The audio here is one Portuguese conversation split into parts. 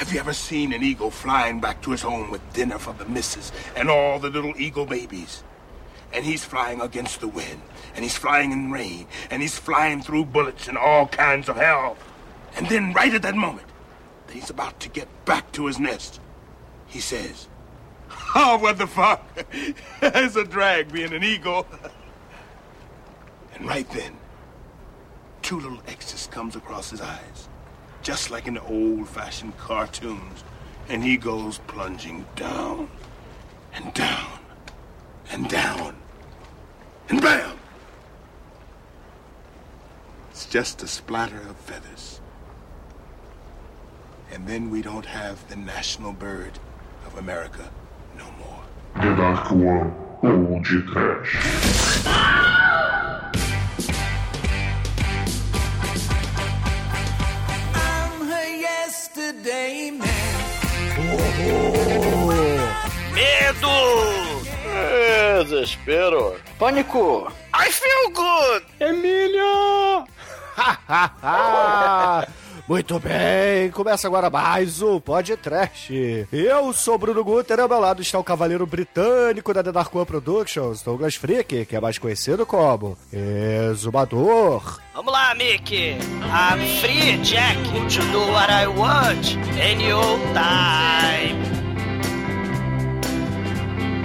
Have you ever seen an eagle flying back to his home with dinner for the missus and all the little eagle babies? And he's flying against the wind, and he's flying in rain, and he's flying through bullets and all kinds of hell. And then, right at that moment, that he's about to get back to his nest, he says, Oh, what the fuck? it's a drag being an eagle. and right then, two little X's comes across his eyes, just like in the old-fashioned cartoons, and he goes plunging down and down and down and bam! It's just a splatter of feathers. And then we don't have the national bird of America no more. The Dark One ou de man. Medo! Desespero. Pânico! I feel good! Emílio! Muito bem, começa agora mais um podcast. Eu sou Bruno Guter, ao meu lado está o cavaleiro britânico da The Dark One Productions, Douglas Freak, que é mais conhecido como Exumador. Vamos lá, Mickey. I'm free, Jack, to do what I want any old time.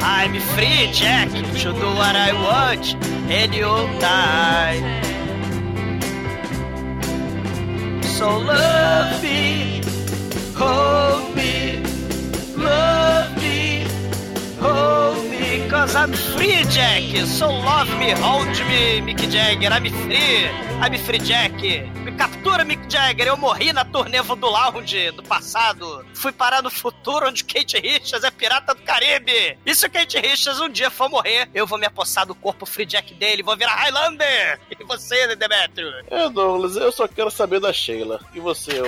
I'm free, Jack, to do what I want any old time. So love me, hold me, love me, hold me, cause I'm free, Jack. So love me, hold me, Mick Jagger. I'm free, I'm free, Jack. Me captura, Mick Jagger. Eu morri na turnê do Lounge do passado. Fui parar no futuro onde Kate Richards é pirata do Caribe. E se o Kate Richards um dia for morrer, eu vou me apossar do corpo free Jack dele, vou virar Highlander. E você, Demetrio? É, Douglas, eu só quero saber da Sheila. E você,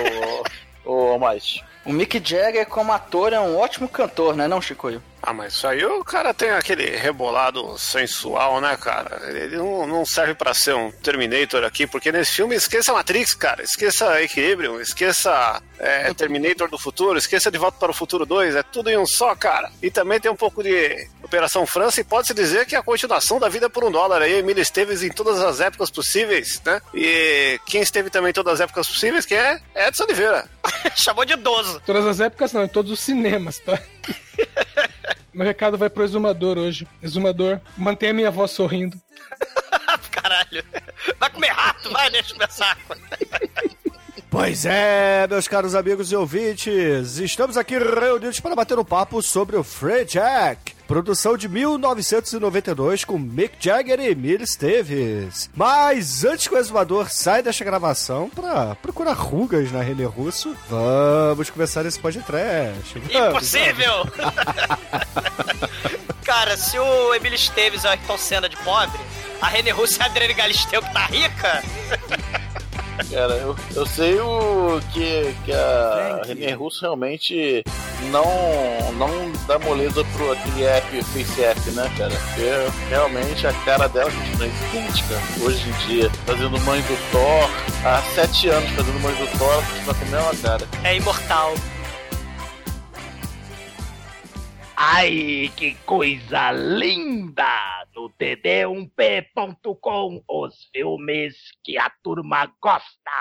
ô. ô mais? O Mick Jagger, como ator, é um ótimo cantor, né, não, Chicoio? Ah, mas isso aí o cara tem aquele rebolado sensual, né, cara? Ele não, não serve pra ser um Terminator aqui, porque nesse filme esqueça Matrix, cara. Esqueça Equilibrium, esqueça é, Terminator do futuro, esqueça De Volta para o Futuro 2, é tudo em um só, cara. E também tem um pouco de Operação França e pode-se dizer que é a continuação da Vida por um Dólar aí. Emília Esteves em todas as épocas possíveis, né? E quem esteve também em todas as épocas possíveis, que é Edson Oliveira. Chamou de idoso. Todas as épocas não, em todos os cinemas, tá? Meu recado vai pro exumador hoje. Exumador, mantenha minha voz sorrindo. Caralho. Vai comer rato, vai, deixa meu saco. Pois é, meus caros amigos e ouvintes, estamos aqui reunidos para bater um papo sobre o Free Jack. Produção de 1992 com Mick Jagger e Emília Esteves. Mas antes que o exumador saia desta gravação para procurar rugas na René Russo, vamos começar esse podcast. Impossível! Cara, se o Emílio Esteves é o Ayrton Senna de pobre, a René Russo é a Adriane Galisteu que tá rica, Cara, eu, eu sei o que, que a René Russo realmente não, não dá moleza pro aquele app Face App, né, cara? Porque realmente a cara dela continua idêntica hoje em dia. Fazendo mãe do Thor, há sete anos fazendo mãe do Thor, continua com a mesma cara. é imortal. Ai, que coisa linda! No td1p.com, os filmes que a turma gosta.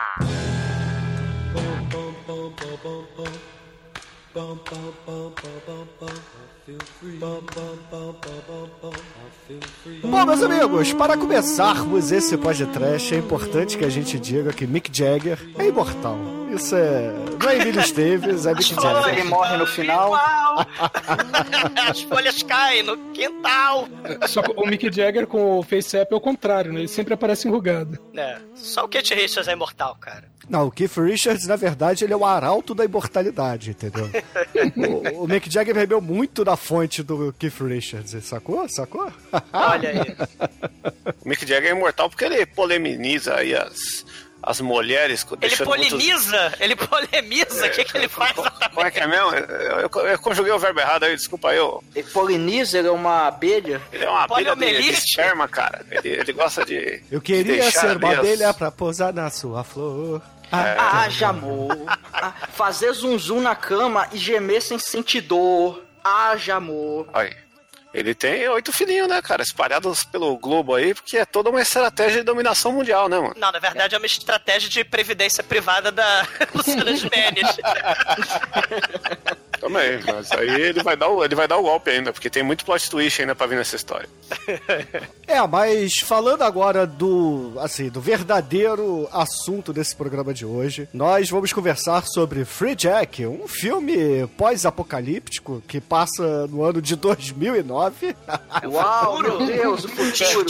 Bom, meus amigos, para começarmos esse podcast, é importante que a gente diga que Mick Jagger é imortal. Isso é. Não é Emílio Esteves, é Mick Ele Jagger. morre no final. As folhas caem no quintal. Só que o Mick Jagger com o Face App é o contrário, né? Ele sempre aparece enrugado. É, só o Kate Richards é imortal, cara. Não, o Keith Richards, na verdade, ele é o arauto da imortalidade, entendeu? o, o Mick Jagger bebeu muito da fonte do Keith Richards, sacou? Sacou? Olha aí. O Mick Jagger é imortal porque ele polemiza aí as, as mulheres. Ele deixando muitos- poliniza, ele polemiza, o que, que ele faz Como é que é mesmo? Eu, eu- eu conjuguei o verbo errado aí, desculpa aí. eu- E poliniza, é uma abelha. Ele é uma abelha de, de esperma, cara. Ele, ele gosta de. Eu de queria deixar ser uma as- abelha pra pousar na sua flor. Ah, haja amor. Ah, fazer zum zum na cama e gemer sem sentir dor. Haja amor. Aí. Ele tem oito filhinhos, né, cara? Espalhados pelo globo aí, porque é toda uma estratégia de dominação mundial, né, mano? Não, na verdade é uma estratégia de previdência privada da Luciana Gimenez. Também, mas aí ele vai dar o, ele vai dar o golpe ainda, porque tem muito plot twist ainda pra vir nessa história. É, mas falando agora do, assim, do verdadeiro assunto desse programa de hoje, nós vamos conversar sobre Free Jack, um filme pós-apocalíptico que passa no ano de 2009. Uau, meu Deus, o futuro.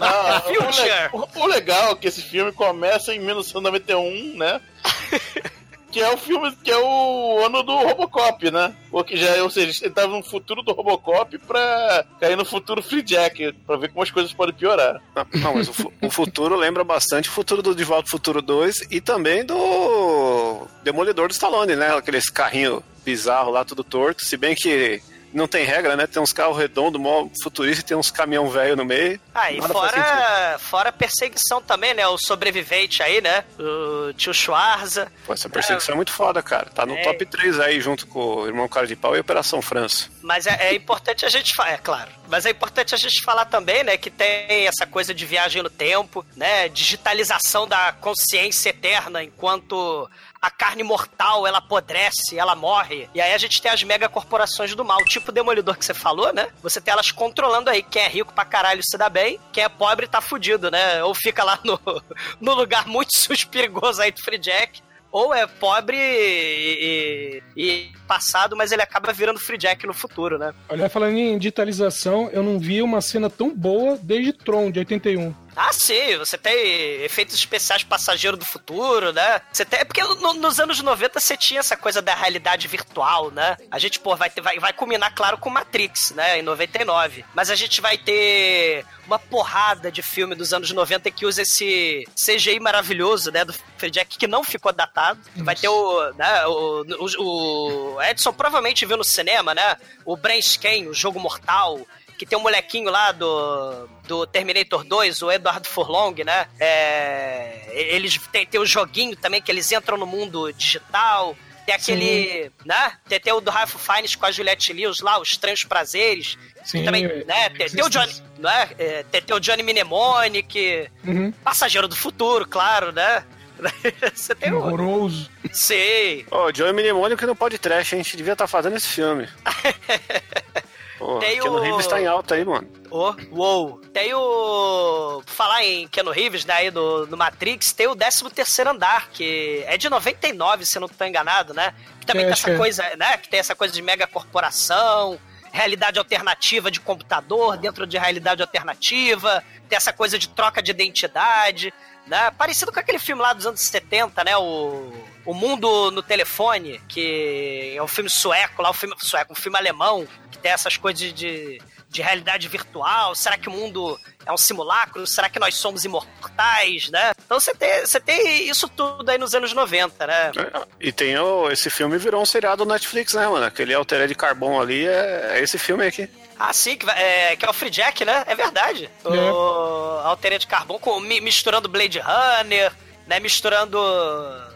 Não, o, le- o legal é que esse filme começa em 1991, né? Que é o filme, que é o ano do Robocop, né? Ou, que já, ou seja, ele tava no futuro do Robocop pra cair no futuro Free Jack, pra ver como as coisas podem piorar. Não, mas o, o futuro lembra bastante o futuro do De Volta Futuro 2 e também do Demolidor do Stallone, né? Aqueles carrinhos bizarros lá, tudo torto. Se bem que não tem regra, né? Tem uns carros redondos, mó futurista e tem uns caminhão velho no meio. Ah, e Nada fora, fora a perseguição também, né? O sobrevivente aí, né? O tio Schwarza. Pô, essa perseguição é muito foda, cara. Tá no É. top 3 aí, junto com o Irmão Cara de Pau e Operação França. Mas é, é importante a gente falar, é claro. Mas é importante a gente falar também, né, que tem essa coisa de viagem no tempo, né, digitalização da consciência eterna, enquanto a carne mortal ela apodrece, ela morre. E aí a gente tem as megacorporações do mal, tipo o demolidor que você falou, né? Você tem elas controlando aí quem é rico pra caralho se dá bem, quem é pobre tá fudido, né? Ou fica lá no, no lugar muito sus perigoso aí do Free Jack. Ou é pobre e, e- e passado, mas ele acaba virando Free Jack no futuro, né? Olha, falando em digitalização, eu não vi uma cena tão boa desde Tron, de 81. Ah, sim, você tem efeitos especiais passageiro do futuro, né? Você tem. É porque no- nos anos 90 você tinha essa coisa da realidade virtual, né? A gente, pô, vai, ter, vai, vai culminar, claro, com Matrix, né? Em 99. Mas a gente vai ter uma porrada de filme dos anos 90 que usa esse CGI maravilhoso, né? Do Free Jack, que não ficou datado. Vai ter o, né, o, o, o Edson provavelmente viu no cinema, né? O Brain Scan, o jogo mortal que tem um molequinho lá do, do Terminator 2, o Eduardo Furlong, né? É, eles tem, tem o joguinho também que eles entram no mundo digital. Tem aquele, né? Tem, tem o do Ralph Fiennes com a Juliette Lewis lá, os Estranhos Prazeres. que Sim, também, né? Tem, tem o Johnny, né? É, tem, tem o Johnny Mnemonic, Uhum. Passageiro do Futuro, claro, né? Você tem o... Horroroso. Sei. Ô, o Joey Mnemônico não pode trash, a gente devia estar fazendo esse filme. Pô, Tem Keanu o- Reeves tá em alta aí, mano. Ô, uou. Tem o. Falar em Keanu Reeves, né, aí do, do Matrix, tem o 13 terceiro andar, que é de 99, se eu não tô enganado, né? Que também É, tem essa que é. coisa, né? Que tem essa coisa de mega corporação, realidade alternativa de computador dentro de realidade alternativa, tem essa coisa de troca de identidade, né? Parecido com aquele filme lá dos anos 70, né? O. O Mundo no Telefone, que é um filme sueco, lá um filme sueco, um filme alemão, que tem essas coisas de, de realidade virtual. Será que o mundo é um simulacro? Será que nós somos imortais, né? Então você tem, você tem isso tudo aí nos anos 90, né? E tem o, esse filme virou um seriado do Netflix, né, mano? Aquele Alteré de Carbono ali é, é esse filme aqui. Ah, sim, que, é, que é o Free Jack, né? É verdade. O Alteria de Carbono com, mi- misturando Blade Runner, né? Misturando,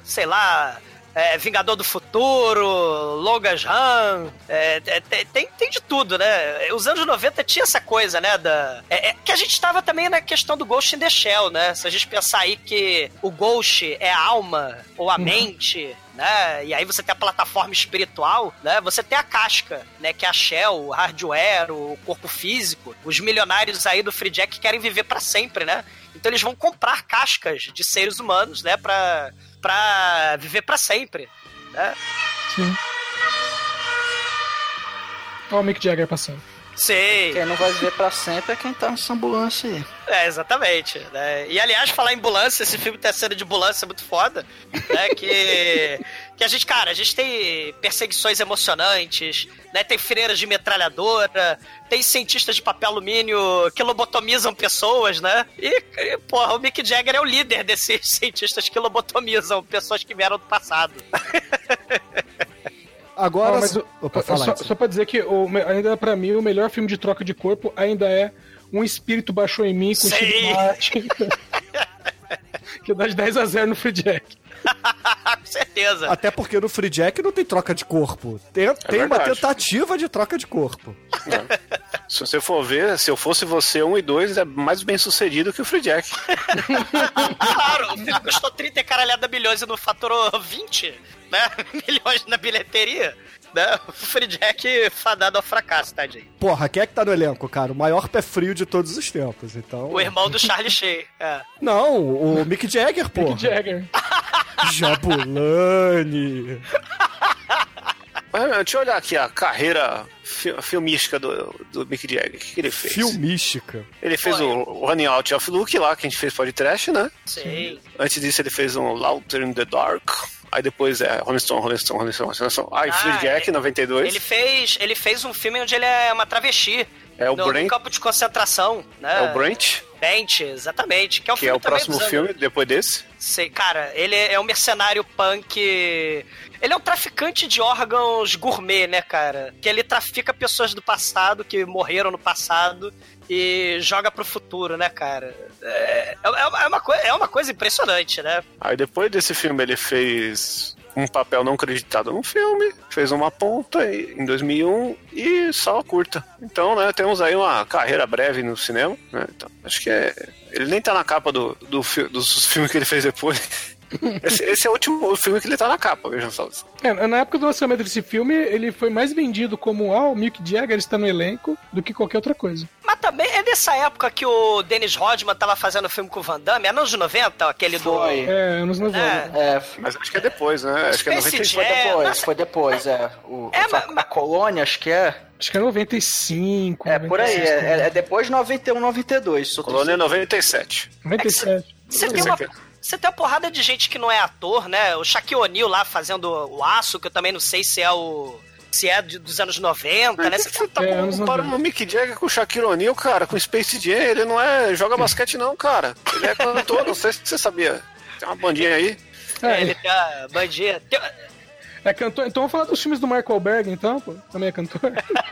sei lá, é, Vingador do Futuro, Logan Run, é, é, tem- tem, de tudo, né? Os anos 90 tinha essa coisa, né? Da, é, é que a gente tava também na questão do Ghost in the Shell, né? Se a gente pensar aí que o Ghost é a alma ou a mente, né? E aí você tem a plataforma espiritual, né? Você tem a casca, né? Que é a Shell, o hardware, o corpo físico. Os milionários aí do Free Jack querem viver pra sempre, né? Então eles vão comprar cascas de seres humanos, né? Pra, pra viver pra sempre, né? Sim. Olha o Mick Jagger passando. Sei. Quem não vai viver pra sempre é quem tá nessa ambulância aí. É, exatamente. Né? E aliás, falar em ambulância, esse filme tem cena de ambulância muito foda. Né? Que, que a gente, cara, a gente tem perseguições emocionantes, né? Tem freiras de metralhadora, tem cientistas de papel alumínio que lobotomizam pessoas, né? E, e, porra, o Mick Jagger é o líder desses cientistas que lobotomizam pessoas que vieram do passado. Agora. Ah, o- Opa, só, só pra dizer que o, ainda pra mim o melhor filme de troca de corpo ainda é Um Espírito Baixou em Mim com. Steve Martin. Que dá de 10 a 0 no Free Jack. Com certeza. Até porque no Free Jack não tem troca de corpo. Tem, tem uma tentativa de troca de corpo. Se você for ver, se eu fosse você, um e dois é mais bem sucedido que o Free Jack. Claro, o filme custou 30 e caralhada milhões e não faturou 20 né, milhões na bilheteria. Né? O Free Jack fadado ao fracasso, tadinho. Porra, quem é que tá no elenco, cara? O maior pé frio de todos os tempos, então... O irmão do Charlie Shea. É. Não, o Mick Jagger, porra. Mick Jagger. Jabulani. Deixa eu olhar aqui a carreira fi- filmística do, do Mick Jagger. O que, que ele fez? Filmística. Ele fez o, o Running Out of Luke lá, que a gente fez podcast, né? Sim. Antes disso ele fez um Louder in the Dark. Aí depois é Rolling Stone, Rolling Stone, Rolling Stone, Rolling Stone. Aí Ah, Free Jack, ele- 92. Ele fez, ele fez um filme onde ele é uma travesti. É o no, no Brent. campo de concentração, né? É o Brent, Brent, exatamente. Que é o, que é o próximo filme depois desse. Sei, cara, ele é um mercenário punk. Ele é um traficante de órgãos gourmet, né, cara? Que ele trafica pessoas do passado, que morreram no passado, e joga pro futuro, né, cara? É, é, uma- é uma, é uma coisa impressionante, né? Aí depois desse filme ele fez um papel não acreditado num filme, fez uma ponta em em 2001 e só curta. Então, né, temos aí uma carreira breve no cinema, né? Então, acho que é... Ele nem tá na capa do, do dos filmes que ele fez depois. Esse, esse é o último filme que ele tá na capa, vejam só. É, na época do lançamento desse filme, ele foi mais vendido como ah, o Mick Jagger está no elenco do que qualquer outra coisa. Mas também é nessa época que o Dennis Rodman tava fazendo filme com o Van Damme, é anos 90, aquele Foi. do. É, anos 90. É, Mas acho que é depois, né? Acho que é Space 96. foi É, depois, nossa. foi depois, é. O, É, a, mas- a colônia, acho que é. Acho que é 95. É, por aí, 96, é, é depois de 91, 92. Só tô- Colônia é 97. 97. Você tem, uma. Você tem uma porrada de gente que não é ator, né? O Shaquille O'Neal lá fazendo o aço, que eu também não sei se é o. Se é dos anos 90, né? Você você tá É, anos comparando 90. o Mick Jagger com o Shaquille O'Neal, cara, com o Space Jam, ele não é joga basquete não, cara. Ele é cantor, não sei se você sabia. Tem uma bandinha aí. É, ele tem a bandinha. Tem- é cantor. Então vamos falar dos filmes do Mark Wahlberg, então, pô. Também é cantor.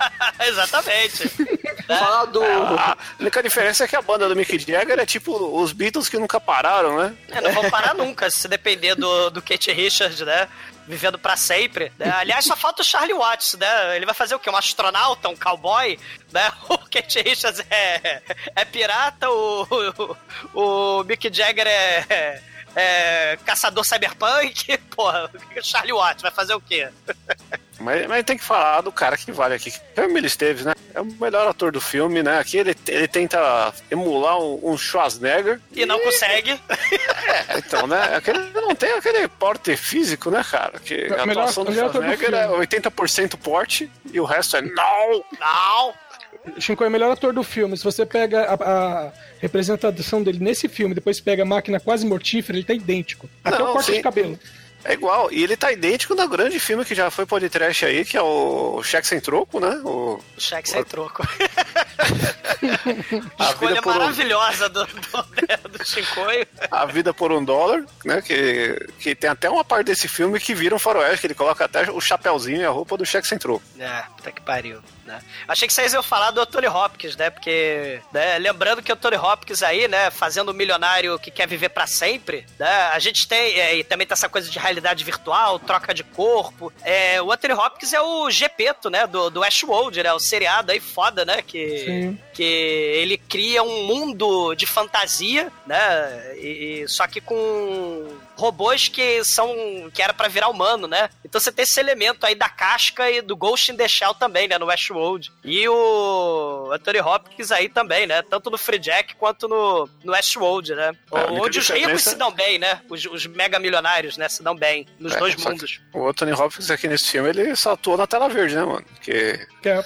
Exatamente. Falar do. A única diferença é que a banda do Mick Jagger é tipo os Beatles que nunca pararam, né? É, não vão parar nunca, se depender do, do Kate Richards, né? Vivendo pra sempre. né? Aliás, só falta o Charlie Watts, né? Ele vai fazer o quê? Um astronauta, um cowboy? Né? O Kate Richards é, é pirata, o, o, o Mick Jagger é, é caçador cyberpunk. Porra, o Charlie Watts vai fazer o quê? Mas, mas tem que falar do cara que vale aqui. que É o Emily Esteves, né? É o melhor ator do filme, né? Aqui ele, ele tenta emular um, um Schwarzenegger. E não consegue. É, então, né? Aquele, não tem aquele porte físico, né, cara? Que a Melhor- atuação do ator do Schwarzenegger é filme. 80% porte e o resto é não! Não! Shinkoi é o melhor ator do filme. Se você pega a, a representação dele nesse filme, depois pega a máquina quase mortífera, ele tá idêntico. Até Não, o corte sim. de cabelo. É igual. E ele tá idêntico no grande filme que já foi podcast aí, que é o Cheque Sem Troco, né? O... O cheque sem troco. A Escolha por um- maravilhosa do, do, do Shinkoio. A Vida por um Dólar, né? Que, que tem até uma parte desse filme que vira um faroeste, que ele coloca até o chapéuzinho e a roupa do Cheque Sem Troco. É, puta que pariu, né? Achei que vocês iam falar do Tony Hopkins, né? Porque, né, lembrando que o Tony Hopkins aí, né, fazendo um milionário que quer viver pra sempre, né? A gente tem, é, e também tem essa coisa de realidade virtual, troca de corpo. É, o Anthony Hopkins é o Gepeto, né, do, do Ashworld, né? O seriado aí foda, né? Que, Sim. que ele cria um mundo de fantasia, né? E, e- só que com robôs que são que era pra virar humano, né? Então você tem esse elemento aí da casca e do Ghost in the Shell também, né, no Westworld. E o Anthony Hopkins aí também, né? Tanto no Free Jack quanto no, no Westworld, né? É, a única Onde os ricos se dão bem, né? Os, os mega milionários, né, se dão bem nos É, dois mundos. O Anthony Hopkins aqui nesse filme, ele só atuou na tela verde, né, mano? Que Que é-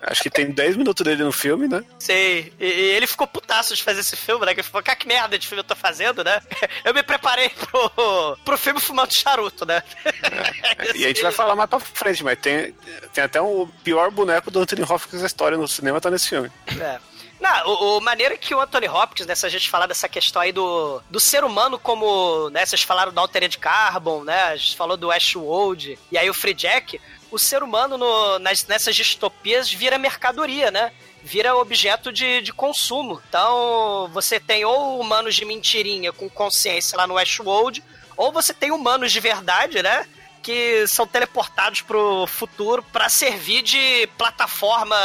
acho que tem 10 minutos dele no filme, né? Sei. E, e ele ficou putaço de fazer esse filme, né? Que ele falou, cara, que merda de filme eu tô fazendo, né? Eu me preparei pro, pro filme fumando charuto, né? E a gente vai falar mais pra frente, mas tem, tem até o pior boneco do Anthony Hopkins da história no cinema, tá nesse filme. É. Não, o, o maneiro é que o Anthony Hopkins, né, se a gente falar dessa questão aí do, do ser humano como, né, vocês falaram do Altered Carbon, né, a gente falou do Ashwold, e aí o Free Jack, o ser humano no- nas, nessas distopias vira mercadoria, né? vira objeto de, de consumo. Então, você tem ou humanos de mentirinha com consciência lá no Westworld, ou você tem humanos de verdade, né? Que são teleportados pro futuro para servir de plataforma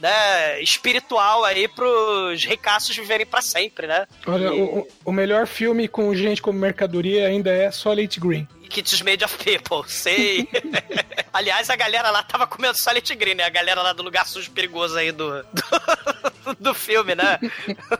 né, espiritual aí pros ricaços viverem para sempre, né? Olha, E- o, o melhor filme com gente como mercadoria ainda é Solid Green. Kits Made of People, sei. Aliás, a galera lá tava comendo Solid Green, né? A galera lá do lugar sujo perigoso aí do, do, do filme, né?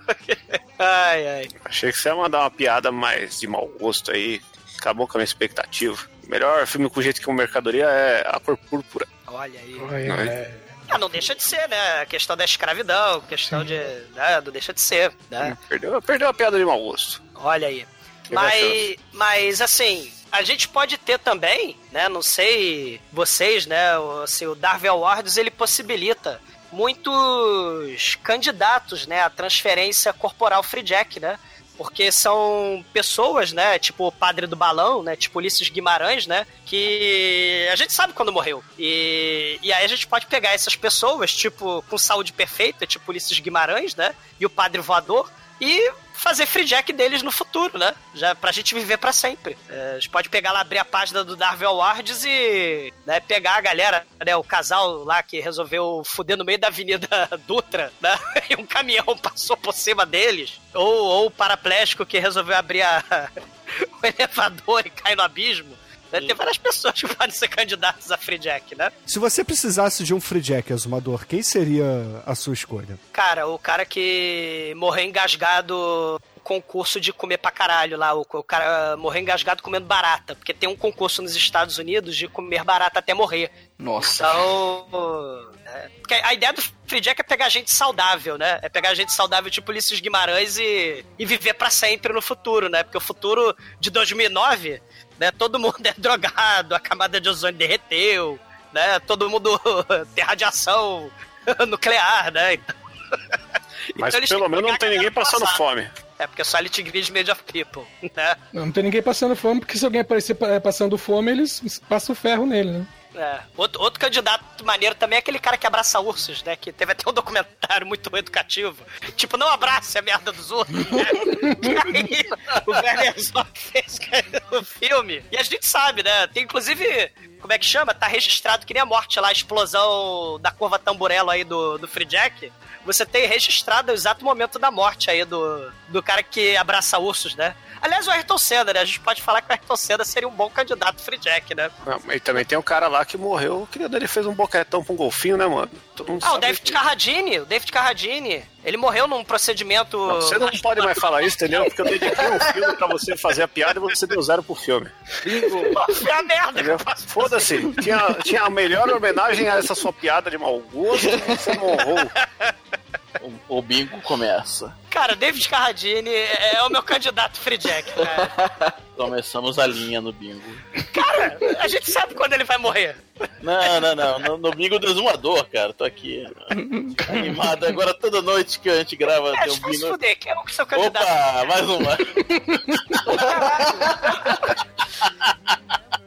ai, ai. Achei que você ia mandar uma piada mais de mau gosto aí. Acabou com a minha expectativa. O melhor filme com jeito que uma mercadoria é A Cor Púrpura. Olha aí. Não é? Ah, não deixa de ser, né? A questão da escravidão, questão de. Né? Não deixa de ser, né? Perdeu, perdeu a piada de mau gosto. Olha aí. Mas, mas assim, a gente pode ter também, né? Não sei vocês, né? Assim, o Darwin Awards ele possibilita muitos candidatos, né? A transferência corporal Free Jack, né? Porque são pessoas, né? Tipo o padre do balão, né? Tipo Ulisses Guimarães, né? Que a gente sabe quando morreu. E, e aí a gente pode pegar essas pessoas, tipo, com saúde perfeita, tipo Ulisses Guimarães, né? E o padre voador, e fazer free jack deles no futuro, né? Já pra gente viver pra sempre. É, a gente pode pegar lá, abrir a página do Darwin Awards e né, pegar a galera, né? O casal lá que resolveu fuder no meio da Avenida Dutra, né? E um caminhão passou por cima deles. Ou, ou o paraplégico que resolveu abrir a, o elevador e cair no abismo. Né? Tem várias pessoas que podem ser candidatas a free jack, né? Se você precisasse de um free jack exumador, quem seria a sua escolha? Cara, o cara que morreu engasgado no concurso de comer pra caralho lá, o, o cara morreu engasgado comendo barata, porque tem um concurso nos Estados Unidos de comer barata até morrer. Nossa. Então. é, porque a ideia do Free Jack é pegar gente saudável, né? É pegar gente saudável tipo Ulisses Guimarães e, e viver pra sempre no futuro, né? Porque o futuro de 2009, né? Todo mundo é drogado, a camada de ozônio derreteu, né? Todo mundo tem radiação nuclear, né? Então, Mas então pelo menos não tem ninguém passando passada. fome. É, porque só Elite Grid Made of People, né? Não, não tem ninguém passando fome, porque se alguém aparecer pa- passando fome, eles passam o ferro nele, né? É. Outro, outro candidato maneiro também é aquele cara que abraça ursos, né? Que teve até um documentário muito educativo. Tipo, não abrace a merda dos ursos. Né? Aí, o Werner Herzog fez o filme. E a gente sabe, né? Tem inclusive, como é que chama? Tá registrado que nem a morte lá, a explosão da curva tamburelo aí do, do Free Jack. Você tem registrado o exato momento da morte aí do, do cara que abraça ursos, né? Aliás, o Ayrton Senna, né? A gente pode falar que o Ayrton Senna seria um bom candidato Free Jack, né? E também tem um cara lá que morreu, querido dele fez um boquetão pra um golfinho, né, mano? Todo mundo Ah, o David Carradine, o David Carradine. Ele morreu num procedimento. Não, Você não pode mais falar isso, entendeu? Porque eu dediquei um filme pra você fazer a piada e você deu zero pro filme. Foi a merda. Foda-se. Tinha, tinha a melhor homenagem a essa sua piada de mau gosto você não honrou. O, o bingo começa. Cara, David Carradine é o meu candidato Free Jack, cara. Começamos a linha no bingo. Cara, a gente sabe quando ele vai morrer. Não, não, não. No, no bingo do exumador, cara. Tô aqui animado. Agora toda noite que a gente grava É, tem um se bingo. fuder, quem é o seu candidato? Opa, mais uma.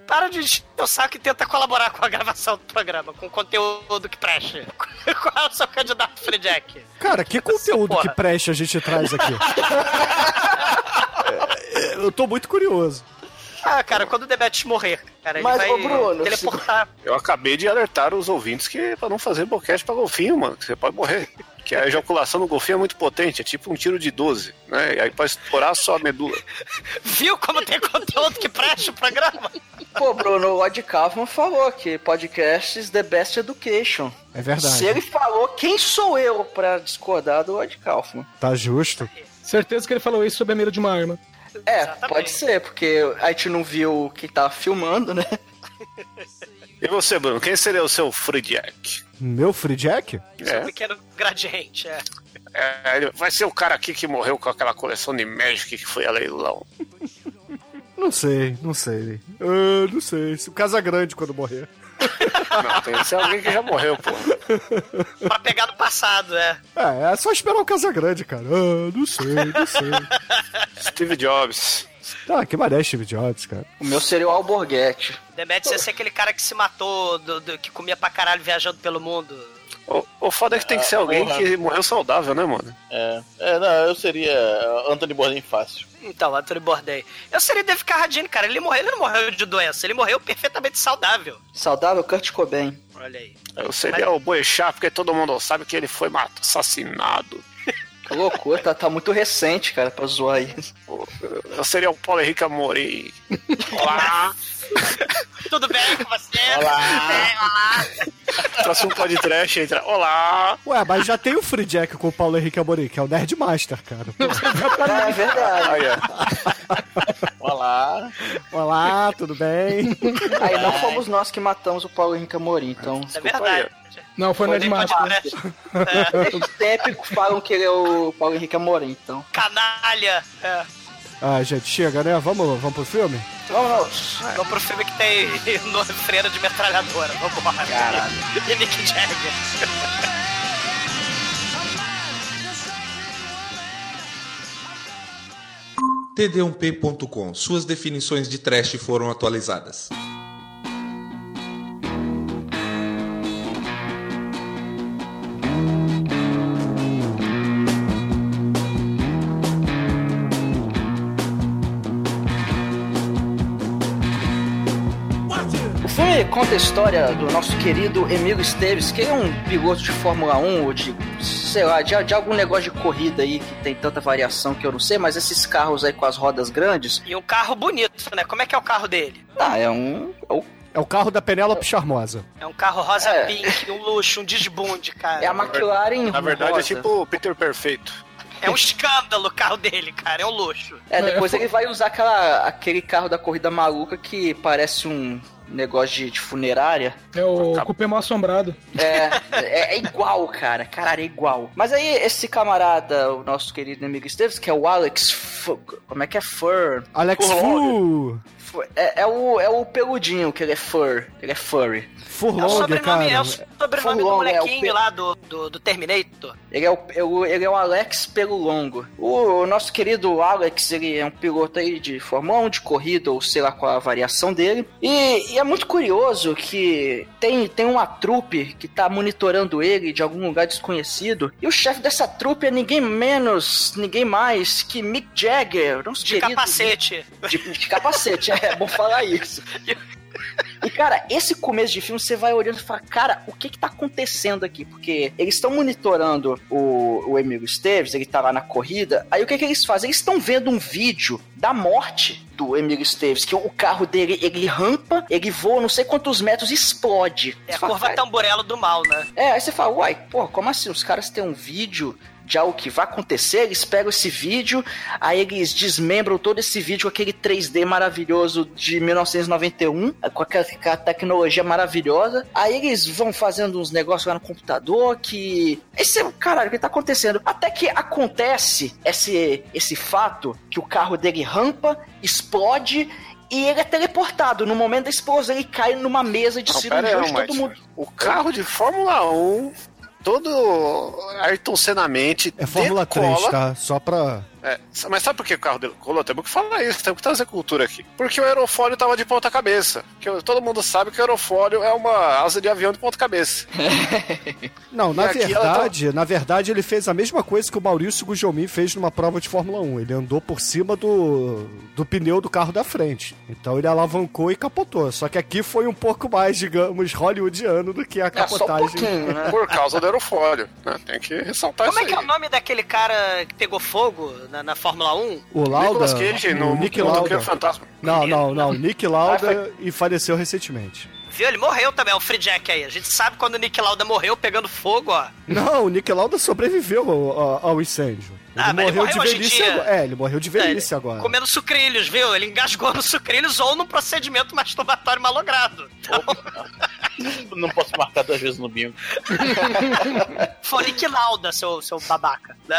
Para de encher o saco e tenta colaborar com a gravação do programa, com conteúdo que preste. Qual é o seu candidato Free Jack? Cara, que conteúdo que preste a gente traz aqui? Eu tô muito curioso. Ah, cara, quando o Demetrius morrer, cara, ele Mas, vai ô, Bruno, teleportar. Eu acabei de alertar os ouvintes que pra não fazer boquete pra golfinho, mano, que você pode morrer. Que a ejaculação no golfinho é muito potente, é tipo um tiro de 12, né? E aí pode estourar só a medula. Viu como tem conteúdo que preste o programa? Pô, Bruno, o Ed Kaufman falou que podcast is the best education. É verdade. Se ele falou, quem sou eu pra discordar do Ed Kaufman? Tá justo. Certeza que ele falou isso sob a mira de uma arma. É, Exatamente. pode ser, porque a gente não viu quem tá filmando, né? E você, Bruno, quem seria o seu free jack? Meu free jack? Um É, pequeno gradiente, é. é, ele vai ser o cara aqui que morreu com aquela coleção de Magic que foi a leilão. Não sei, não sei. Ah, não sei. Se o Casa Grande quando morrer. Não, tem que ser alguém que já morreu, pô. Pra pegar no passado, é. É, é só esperar o Casa Grande, cara. Ah, não sei, não sei. Steve Jobs. Ah, que mané Steve Jobs, cara. O meu seria o Alborguete. Demetrius ia ser aquele cara que se matou, do- do- que comia pra caralho viajando pelo mundo. O, o foda é que tem que ser alguém porra. que morreu saudável, né, mano? É, é, não, eu seria Anthony Bourdain fácil. Então, Anthony Bourdain. Eu seria Dave Carradine, cara. Ele morreu, ele não morreu de doença, ele morreu perfeitamente saudável. Saudável, Kurt Cobain. Olha aí. Eu seria o Boechat, porque todo mundo sabe que ele foi assassinado. Que loucura, tá, tá muito recente, cara, pra zoar isso. Eu seria o Paulo Henrique Amorim. Olá! Tudo bem com você? Olá. Bem, olá. Próximo podcast entra. Olá! Ué, mas já tem o Free Jack com o Paulo Henrique Amorim, que é o Nerd Master, cara. É verdade. Aí, ó. Olá. Olá, tudo bem? Aí não fomos nós que matamos o Paulo Henrique Amorim, então. É desculpa verdade. Não, foi o Ned Nem Master. podcast. Eles sempre falam que ele é o Paulo Henrique Amorim, então. Canalha. É. Ah, gente, chega, né? Vamos, vamos pro filme? Vamos, Vamos pro filme que tem no freira de metralhadora. Vambora. Caralho. E Mick Jagger. td1p.com. Suas definições de trash foram atualizadas. Conta a história do nosso querido Emílio Esteves, que é um piloto de Fórmula 1 ou de, sei lá, de, de algum negócio de corrida aí que tem tanta variação que eu não sei, mas esses carros aí com as rodas grandes, E um carro bonito, né? Como é que é o carro dele? ah, é um. É, o- É o carro da Penélope Charmosa. É um carro rosa É. pink, um luxo, um desbunde, cara. é a McLaren Na verdade rosa. é tipo o Peter Perfeito. É um escândalo o carro dele, cara. É um luxo. É, depois É, ele vai usar aquela, aquele carro da corrida maluca que parece um negócio de, de funerária. É o cupê mal assombrado. É, é, é igual, cara. Caralho, é igual. Mas aí, esse camarada, o nosso querido amigo Esteves, que é o Alex. Fu- Como é que é Fur? Alex Fu... É, é o, é o peludinho que ele é fur. Ele é furry. É o Furlong, sobrenome, é cara. o sobrenome do Furlong, é o molequinho pe- lá do, do, do Terminator. Ele é o, é o- ele é o Alex Pelo Longo. O, o nosso querido Alex, ele é um piloto aí de Fórmula 1, de corrida, ou sei lá qual a variação dele. E, e é muito curioso que tem, tem uma trupe que tá monitorando ele de algum lugar desconhecido. E o chefe dessa trupe é ninguém menos, ninguém mais que Mick Jagger, nosso De querido capacete. de, de capacete, é bom falar isso. E, cara, esse começo de filme, você vai olhando e fala, cara, o que que tá acontecendo aqui? Porque eles estão monitorando o, o Emílio Esteves, ele tá lá na corrida, aí o que que eles fazem? Eles estão vendo um vídeo da morte do Emílio Esteves, que o carro dele, ele rampa, ele voa não sei quantos metros e explode. É a fala, curva "Cara, tamborelo do mal, né? é, aí você fala, uai, pô, como assim? Os caras têm um vídeo de algo que vai acontecer, eles pegam esse vídeo, aí eles desmembram todo esse vídeo com aquele 3D maravilhoso de 1991, com aquela, aquela tecnologia maravilhosa, aí eles vão fazendo uns negócios lá no computador que... Esse é, caralho, o que tá acontecendo? Até que acontece esse, esse fato que o carro dele rampa, explode... E ele é teleportado. No momento da explosão, ele cai numa mesa de Não, onde todo mundo. O carro de Fórmula 1, todo Ayrton Senamente, É Fórmula decola, 3, tá? Só pra... É, mas sabe por que o carro dele colou? Temos que falar isso, temos que trazer cultura aqui. Porque o aerofólio tava de ponta cabeça. Que todo mundo sabe que o aerofólio é uma asa de avião de ponta cabeça. Não, na tá- verdade, na verdade, ele fez a mesma coisa que o Maurício Gugelmin fez numa prova de Fórmula 1. Ele andou por cima do, do pneu do carro da frente. Então ele alavancou e capotou. Só que aqui foi um pouco mais, digamos, hollywoodiano do que a É, só um capotagem. pouquinho, né? Por causa do aerofólio. né? Tem que ressaltar Como é isso que é o nome daquele cara que pegou fogo na, na Fórmula 1? o Lauda, Nicolas Cage no o Nick no Lauda. Fantasma. Não, não, não. Nick Lauda e faleceu recentemente. Viu? Ele morreu também, é o Free Jack aí. A gente sabe quando o Nick Lauda morreu pegando fogo, ó. Não, o Nick Lauda sobreviveu ao, ao- incêndio. Ele Ah, mas ele morreu de morreu velhice agora. É, ele morreu de velhice É, agora. Comendo sucrilhos, viu? Ele engasgou nos sucrilhos ou num procedimento masturbatório malogrado. Então, Não posso marcar duas vezes no bingo. foi Nick Lauda, seu, seu babaca. Né?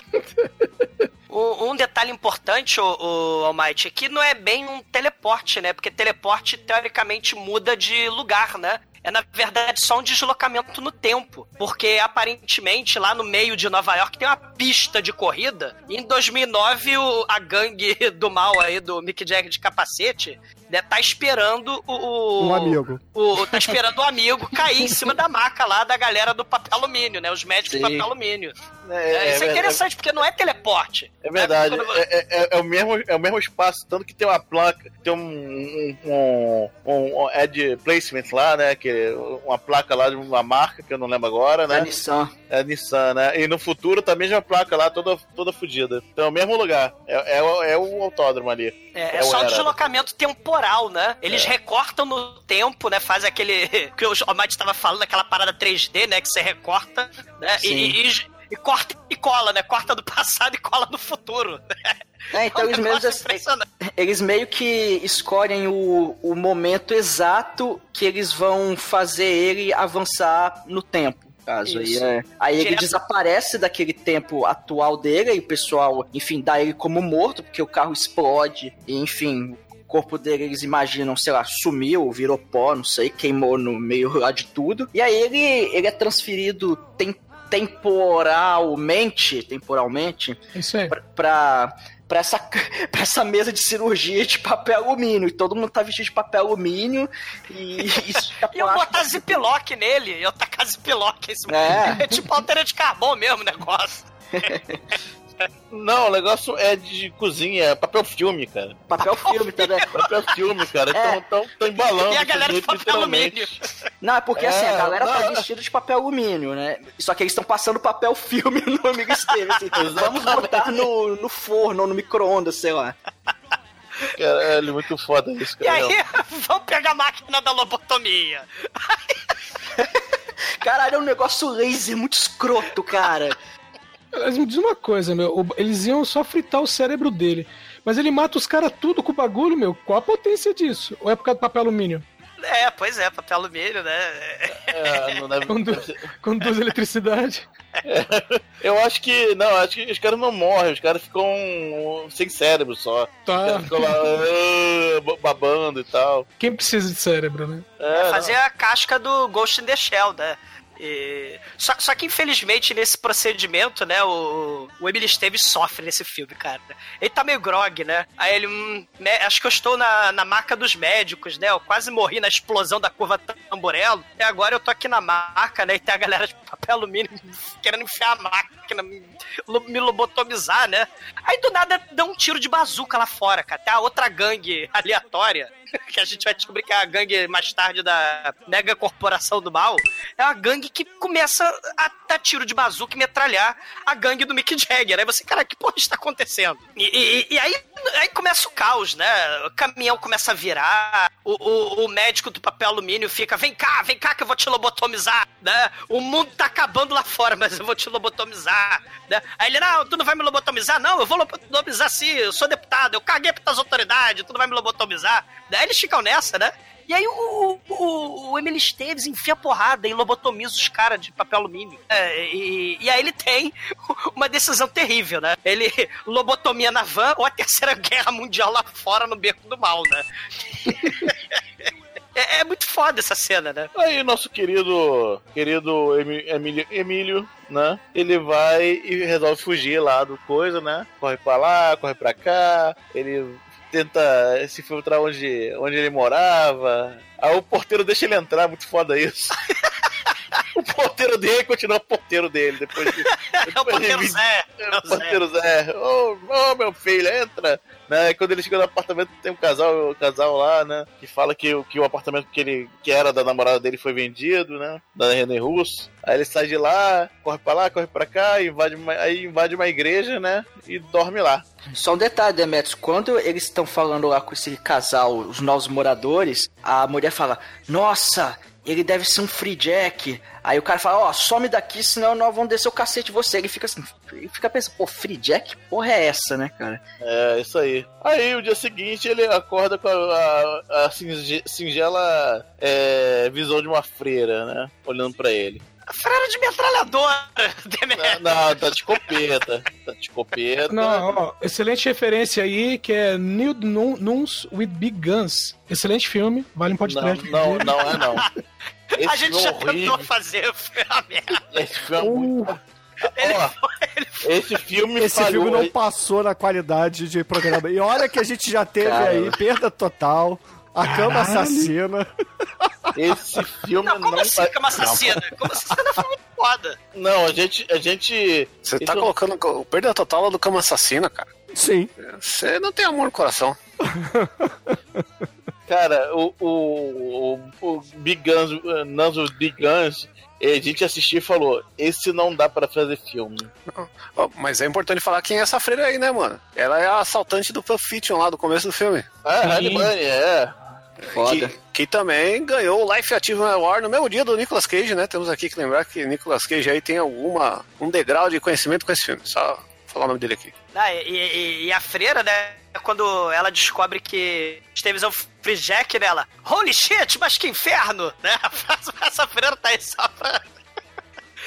Um, um detalhe importante, o, o Almighty, é que não é bem um teleporte, né? Porque teleporte, teoricamente, muda de lugar, né? É, na verdade, só um deslocamento no tempo. Porque, aparentemente, lá no meio de Nova York tem uma pista de corrida. E em 2009, o- a gangue do mal aí, do Mick Jagger de capacete, né, tá esperando o, o- Um amigo. O, tá esperando o amigo cair em cima da maca lá da galera do papel alumínio, né? Os médicos do Sim. papel alumínio. É, É, isso é, é- interessante, porque não é teleporte. É verdade, Quando- é, é- é o mesmo, é o mesmo espaço, tanto que tem uma placa, tem um, um, um, um, ad placement lá, né? Que é uma placa lá de uma marca que eu não lembro agora, né? Da Nissan. É a Nissan, né? E no futuro também já uma placa lá toda, toda fodida. Então é o mesmo lugar, é, é, o- é o autódromo ali. É, é É o só era. deslocamento temporal, né? Eles recortam no tempo, né? Faz aquele. que o Almighty estava falando, aquela parada 3D, né? Que você recorta, né? Sim. e- e- e corta e cola, né? Corta do passado e cola no futuro. É, então É um eles mesmos impressionante. eles meio que escolhem o, o momento exato que eles vão fazer ele avançar no tempo. Caso aí, é. aí ele Direto- desaparece daquele tempo atual dele, e o pessoal, enfim, dá ele como morto, porque o carro explode, e enfim, o corpo dele eles imaginam, sei lá, sumiu, virou pó, não sei, queimou no meio lá de tudo. E aí ele, ele é transferido tem, temporalmente, temporalmente, Isso aí. pra, pra, pra essa, pra essa mesa de cirurgia de papel alumínio. E todo mundo tá vestido de papel alumínio e isso fica E eu botar ziplock nele, eu tacar ziplock em cima. É. É tipo alteira de carbono mesmo o negócio. Não, o negócio é de cozinha, é papel filme, cara. Papel filme, tá vendo? Papel filme, cara. É. Então tão, tão embalando. E a galera de papel alumínio. Não, é porque assim, a É, galera tá não. vestida de papel alumínio, né? Só que eles estão passando papel filme no amigo Estevam. Assim, vamos botar no, no forno ou no micro-ondas, sei lá. Caralho, muito foda isso, E cara. aí, vamos pegar a máquina da lobotomia. Caralho, é um negócio laser muito escroto, cara. Mas me diz uma coisa, meu. Eles iam só fritar o cérebro dele. Mas ele mata os caras tudo com o bagulho, meu. Qual a potência disso? Ou é por causa do papel alumínio? É, pois é, papel alumínio, né? É, não deve... Conduz, conduz eletricidade. Eu acho que. Não, acho que os caras não morrem, os caras ficam sem cérebro só. Tá. ficam lá ah, babando e tal. Quem precisa de cérebro, né? É, fazer a casca do Ghost in the Shell, né? E- Só, só que infelizmente nesse procedimento, né, o, o Emily Esteves sofre nesse filme, cara. Ele tá meio grog, né? Aí ele, hum, né, acho que eu estou na, na maca dos médicos, né? Eu quase morri na explosão da curva Tamborello. E agora eu tô aqui na maca, né? E tem a galera de papel alumínio querendo enfiar a máquina, me, lobotomizar, né? Aí do nada dá um tiro de bazuca lá fora, cara. Tem a outra gangue aleatória que a gente vai descobrir que é a gangue mais tarde da mega corporação do mal, é uma gangue que começa a dar tiro de bazuca e metralhar a gangue do Mick Jagger. Aí você, cara, que porra está acontecendo? E, e- e aí, aí começa o caos, né? O caminhão começa a virar, o, o- o médico do papel alumínio fica, vem cá, vem cá que eu vou te lobotomizar, né? O mundo tá acabando lá fora, mas eu vou te lobotomizar, né? Aí ele, não, tu não vai me lobotomizar? Não, eu vou lobotomizar sim, eu sou deputado, eu caguei pras autoridades, tu não vai me lobotomizar. Daí eles ficam nessa, né? E aí o, o, o Emily Esteves enfia porrada e lobotomiza os caras de papel alumínio. É, e, e aí ele tem uma decisão terrível, né? Ele lobotomia na van ou a terceira guerra mundial lá fora no beco do mal, né? é, é muito foda essa cena, né? Aí nosso querido, querido Emílio, Emílio, né? Ele vai e resolve fugir lá do coisa, né? Corre pra lá, corre pra cá. Ele tenta se filtrar onde, onde ele morava. Aí o porteiro deixa ele entrar, muito foda isso. o porteiro dele continua porteiro dele depois de. É o porteiro de- Zé. É É o o Zé. porteiro Zé. Ô, ô, meu filho, entra. Né? E quando ele chega no apartamento, tem um casal, um casal lá, né? Que fala que, o- que o apartamento que ele que era da namorada dele foi vendido, né? Da René Russo. Aí ele sai de lá, corre pra lá, corre pra cá, invade uma, aí invade uma igreja, né? E dorme lá. Só um detalhe, Demetrius, quando eles estão falando lá com esse casal, os novos moradores, a mulher fala, nossa, ele deve ser um free jack. Aí o cara fala, ó, some daqui, senão nós vamos descer o cacete de você. Ele fica assim, ele fica pensando, pô, free jack? Porra é essa, né, cara? É, isso aí. Aí o dia seguinte ele acorda com a, a- a singe- singela é, visão de uma freira, né? Olhando pra ele. A freira de metralhadora, Demetrio. Não, tá de escopeta. Tá de escopeta. Não, ó, excelente referência aí, que é Nude Nun- Nuns with Big Guns. Excelente filme, vale um podcast. Não, não, não é não. Esse A gente é já horrível. tentou fazer, merda. Esse filme é muito. Ó, esse filme Esse falhou. filme não passou na qualidade de programa. E olha que a gente já teve Cara. aí perda total, A cama assassina. Esse filme Não, como não assim, vai- cama assassina? Como assassina foi muito foda. Não, a gente. A gente. Você tá colocando o perda total do cama assassina, cara. Sim. Você não tem amor no coração. Cara, o, o, o, o Big Guns, uh, Nanzo Big Guns, a gente assistiu e falou: esse não dá pra fazer filme. Mas é importante falar quem é essa freira aí, né, mano? Ela é a assaltante do Pulp Fiction lá do começo do filme. Ah, Sim. Halle Bunny, é. Foda. Que, que também ganhou o Life Achievement Award no mesmo dia do Nicolas Cage, né? Temos aqui que lembrar que Nicolas Cage aí tem alguma um degrau de conhecimento com esse filme. Só falar o nome dele aqui. Ah, e, e- e a freira, né? Quando ela descobre que Esteves o Free Jack nela. Holy shit, mas que inferno! Né? Essa freira tá aí só pra.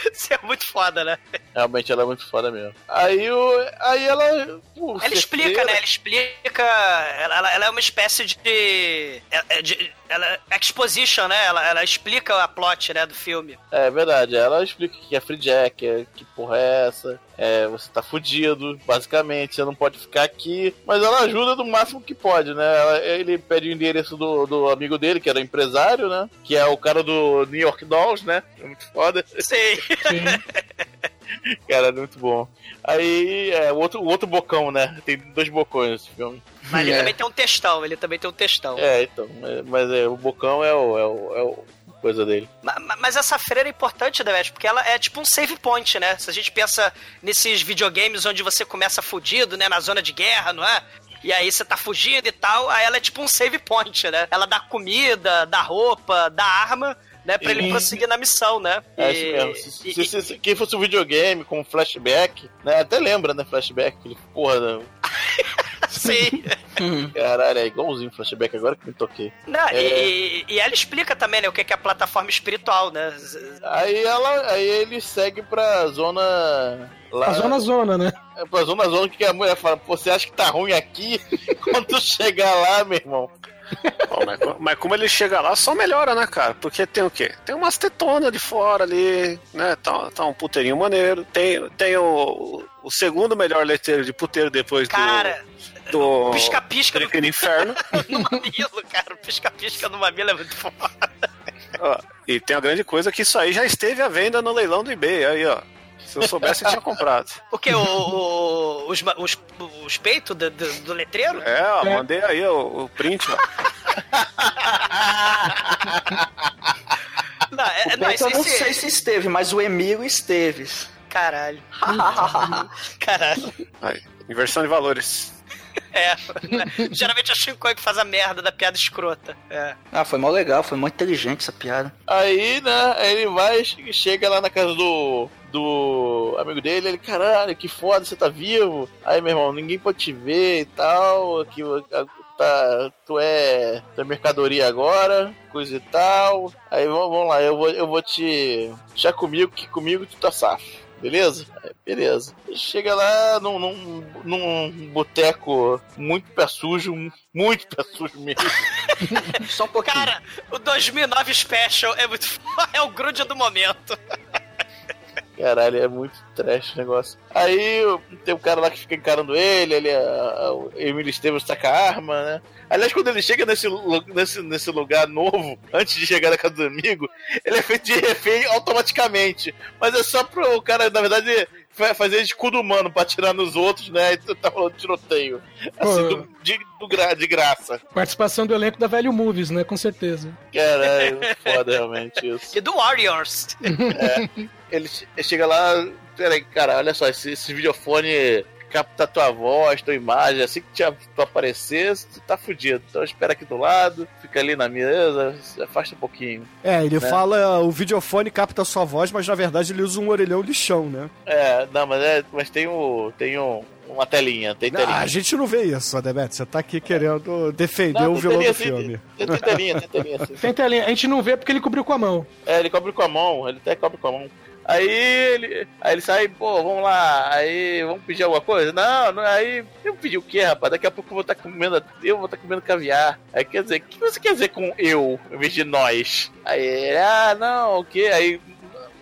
Isso é muito foda, né? Realmente ela é muito foda mesmo. Aí, o, aí ela. Ela explica, né? Ela explica. Ela, ela- ela é uma espécie de. é- de ela, exposition, né? Ela, ela explica a plot, né, do filme. É verdade, ela explica que é free jack, é, que porra é essa, é, você tá fudido, basicamente, você não pode ficar aqui, mas ela ajuda do máximo que pode, né? Ela- ele pede o endereço do, do amigo dele, que era empresário, né? Que é o cara do New York Dolls, né? É muito foda. Sim. Cara, é muito bom. Aí, é, o outro, o outro bocão, né? Tem dois bocões nesse filme. Mas ele É. também tem um textão, ele também tem um textão. É, então, mas é, o bocão é o, é o, é o coisa dele. Ma- ma- Mas essa freira é importante, né, Vete? Porque ela é tipo um save point, né? Se a gente pensa nesses videogames onde você começa fudido, né? Na zona de guerra, não é? E aí você tá fugindo e tal, aí ela é tipo um save point, né? Ela dá comida, dá roupa, dá arma, né? Pra ele E- prosseguir na missão, né? É E- isso mesmo. Se, se, se, se- quem fosse um videogame com flashback, né? Até lembra, né? Flashback, aquele porra. Né? Sim. Caralho, é igualzinho flashback agora que me toquei. Não, É. e, e ela explica também, né, o que que é a plataforma espiritual, né? Aí ela. Aí ele segue pra zona. Lá, A zona zona, né? É pra zona zona que a mulher fala, Pô, você acha que tá ruim aqui? Quando tu chegar lá, meu irmão. Ó, mas, mas como ele chega lá, só melhora, né, cara? Porque tem o quê? Tem umas tetonas de fora ali, né? Tá, tá um puteirinho maneiro. Tem, tem o, o segundo melhor letreiro de puteiro depois Cara, do. Do. pisca-pisca no, Drink no Inferno. no mamilo, cara. O pisca-pisca no mamilo é muito foda. Ó, e tem a grande coisa que isso aí já esteve à venda no leilão do eBay. Aí, ó. Se eu soubesse, eu tinha comprado. O que? O, o- os, os, os peitos do, do, do letreiro? É, ó, mandei aí o, o print, ó. Não, é, O não, Beto eu não esse- sei se esteve, mas o Emílio esteve. Caralho. Caralho. Aí, inversão de valores. É. Geralmente é o Shinkoi que faz a merda da piada escrota. É. Ah, foi mó legal, foi mó inteligente essa piada. Aí, né, ele vai, che- chega lá na casa do, do amigo dele, ele, caralho, que foda, você tá vivo. Aí, meu irmão, ninguém pode te ver e tal, que tá, tu é, tu é mercadoria agora, coisa e tal. Aí, vamos, vamos lá, eu vou, eu vou te deixar comigo, que comigo tu tá safo. Beleza? Beleza. Chega lá num, num, num boteco muito pé sujo, muito pé sujo mesmo. Só um pouquinho. Cara, o 2009 Special é muito foda, é o grude do momento. Caralho, é muito trash o negócio. Aí tem um cara lá que fica encarando ele, ele a, a, o Emílio Esteves com a arma, né? Aliás, quando ele chega nesse, nesse, nesse lugar novo, antes de chegar na casa do amigo, ele é feito de refém automaticamente. Mas é só pro cara, na verdade, fa- fazer escudo humano pra atirar nos outros, né? E tá rolando tiroteio. Assim, do- de, do gra- de graça. Participação do elenco da Velho Movies, né? Com certeza. Caralho, foda realmente isso. E do Warriors. Ele che- chega lá, peraí, cara, olha só, esse, esse videofone capta tua voz, tua imagem, assim que te- tu aparecer, tu tá fudido. Então espera aqui do lado, fica ali na mesa, se afasta um pouquinho. É, ele Né? fala, o videofone capta a sua voz, mas na verdade ele usa um orelhão lixão, né? É, não, mas, é, mas tem, o, tem um, uma telinha, tem Ah, telinha. a gente não vê isso, Adebete. Você tá aqui querendo defender Não, o tem vilão telinha, do filme. Tem, tem telinha, tem telinha. sim. Tem telinha. A gente não vê porque ele cobriu com a mão. É, ele cobre com a mão, ele até cobre com a mão. Aí ele, aí ele sai, pô, vamos lá, aí vamos pedir alguma coisa? Não, não aí eu pedir o quê, rapaz? Daqui a pouco eu vou estar comendo, eu vou estar comendo caviar. Aí quer dizer, o que você quer dizer com eu, em vez de nós? Aí ele, ah, não, o quê? Aí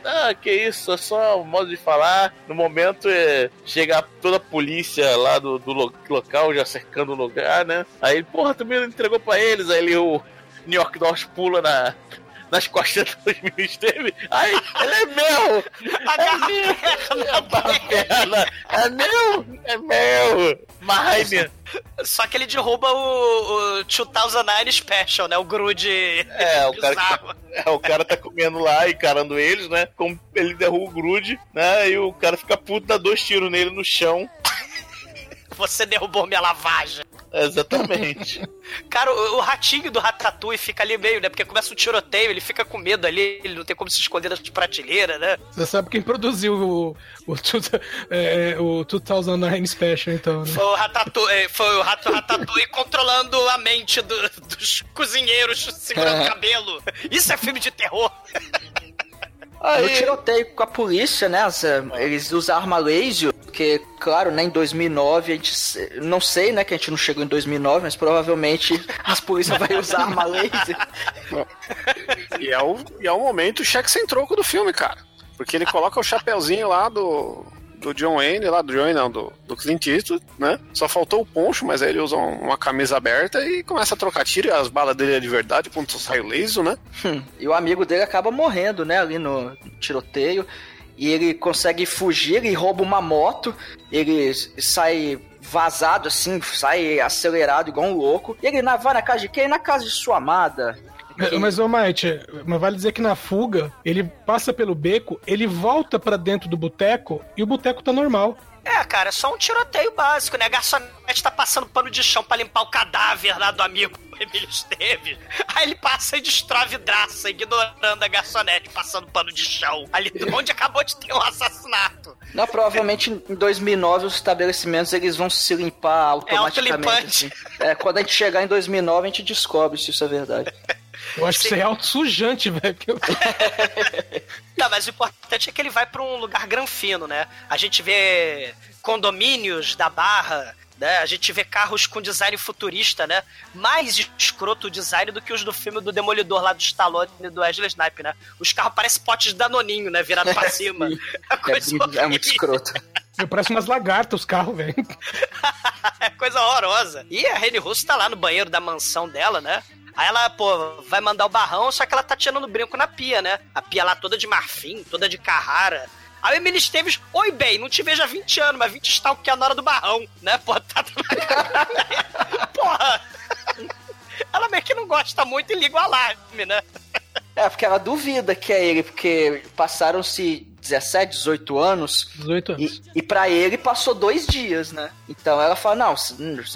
Ah, que isso, é só um modo de falar. No momento é, chega toda a polícia lá do, do lo- local, já cercando o lugar, né? Aí, porra, tu me entregou pra eles. Aí ele, o New York Dolls pula na, nas costas do Steve. Ai, ele é meu! É a perna! É meu! É meu! Mine! Só que ele derruba o, o 2009 Special, né? O grude. É, o cara, tá, é, o cara tá comendo lá, encarando eles, né? Como ele derruba o grude, né? E o cara fica puto, dá dois tiros nele no chão. Você derrubou minha lavagem. Exatamente. Cara, o, o ratinho do Ratatouille fica ali meio, né? Porque começa um tiroteio, ele fica com medo ali, ele não tem como se esconder das prateleiras, né? Você sabe quem produziu o, o, tu- é, o 2009 Special, então, né? Foi o Ratatouille, foi o Rato Ratatouille controlando a mente do- dos cozinheiros segurando o cabelo. Isso é filme de terror. No tiroteio com a polícia, né? Eles usam arma laser, porque, claro, né, em 2009, a gente não sei, né, que a gente não chegou em 2009, mas provavelmente as polícias vão usar arma laser. E é o, e é o momento cheque sem troco do filme, cara. Porque ele coloca o chapeuzinho lá do, do John Wayne, lá do John Wayne, não, do, do Clint Eastwood, né? Só faltou o poncho, mas aí ele usa um- uma camisa aberta e começa a trocar tiro e as balas dele é de verdade, ponto sai leso, né? Hum, E o amigo dele acaba morrendo, né, ali no tiroteio. E ele consegue fugir, ele rouba uma moto, ele sai vazado assim, sai acelerado igual um louco. E ele na- vai na casa de quem? Na casa de sua amada. Mas, mas, ô, Might, mas vale dizer que na fuga, ele passa pelo beco, ele volta pra dentro do boteco e o boteco tá normal. É, cara, é só um tiroteio básico, né? A garçonete tá passando pano de chão pra limpar o cadáver lá do amigo o Emílio Esteves. Aí ele passa e destrói vidraça, ignorando a garçonete, passando pano de chão. Ali onde acabou de ter um assassinato. Não, provavelmente em 2009 os estabelecimentos eles vão se limpar automaticamente. autolimpante. assim. É, quando a gente chegar em 2009 a gente descobre se isso é verdade. Eu acho que isso é autossujante, velho. porque eu- Não, mas o importante é que ele vai pra um lugar granfino, né? A gente vê condomínios da Barra, né? A gente vê carros com design futurista, né? Mais escroto o design do que os do filme do Demolidor lá do Stallone e do Wesley Snipe, né? Os carros parecem potes de danoninho, né? Virado pra cima. É É, é muito escroto. Meu, parece umas lagartas os carros, velho. É coisa horrorosa. E a Rene Russo tá lá no banheiro da mansão dela, né? Aí ela, pô, vai mandar o barrão, só que ela tá tirando brinco na pia, né? A pia lá toda de marfim, toda de Carrara. Aí o Emílio Esteves, oi bem, não te vejo há 20 anos, mas 20 está o que é na hora do barrão, né? Pô, tá... Porra! Ela meio que não gosta muito e liga o alarme, né? É, porque ela duvida que é ele, porque passaram-se 17, 18 anos. 18 anos. E, e pra ele passou dois dias, né? Então ela fala: Não,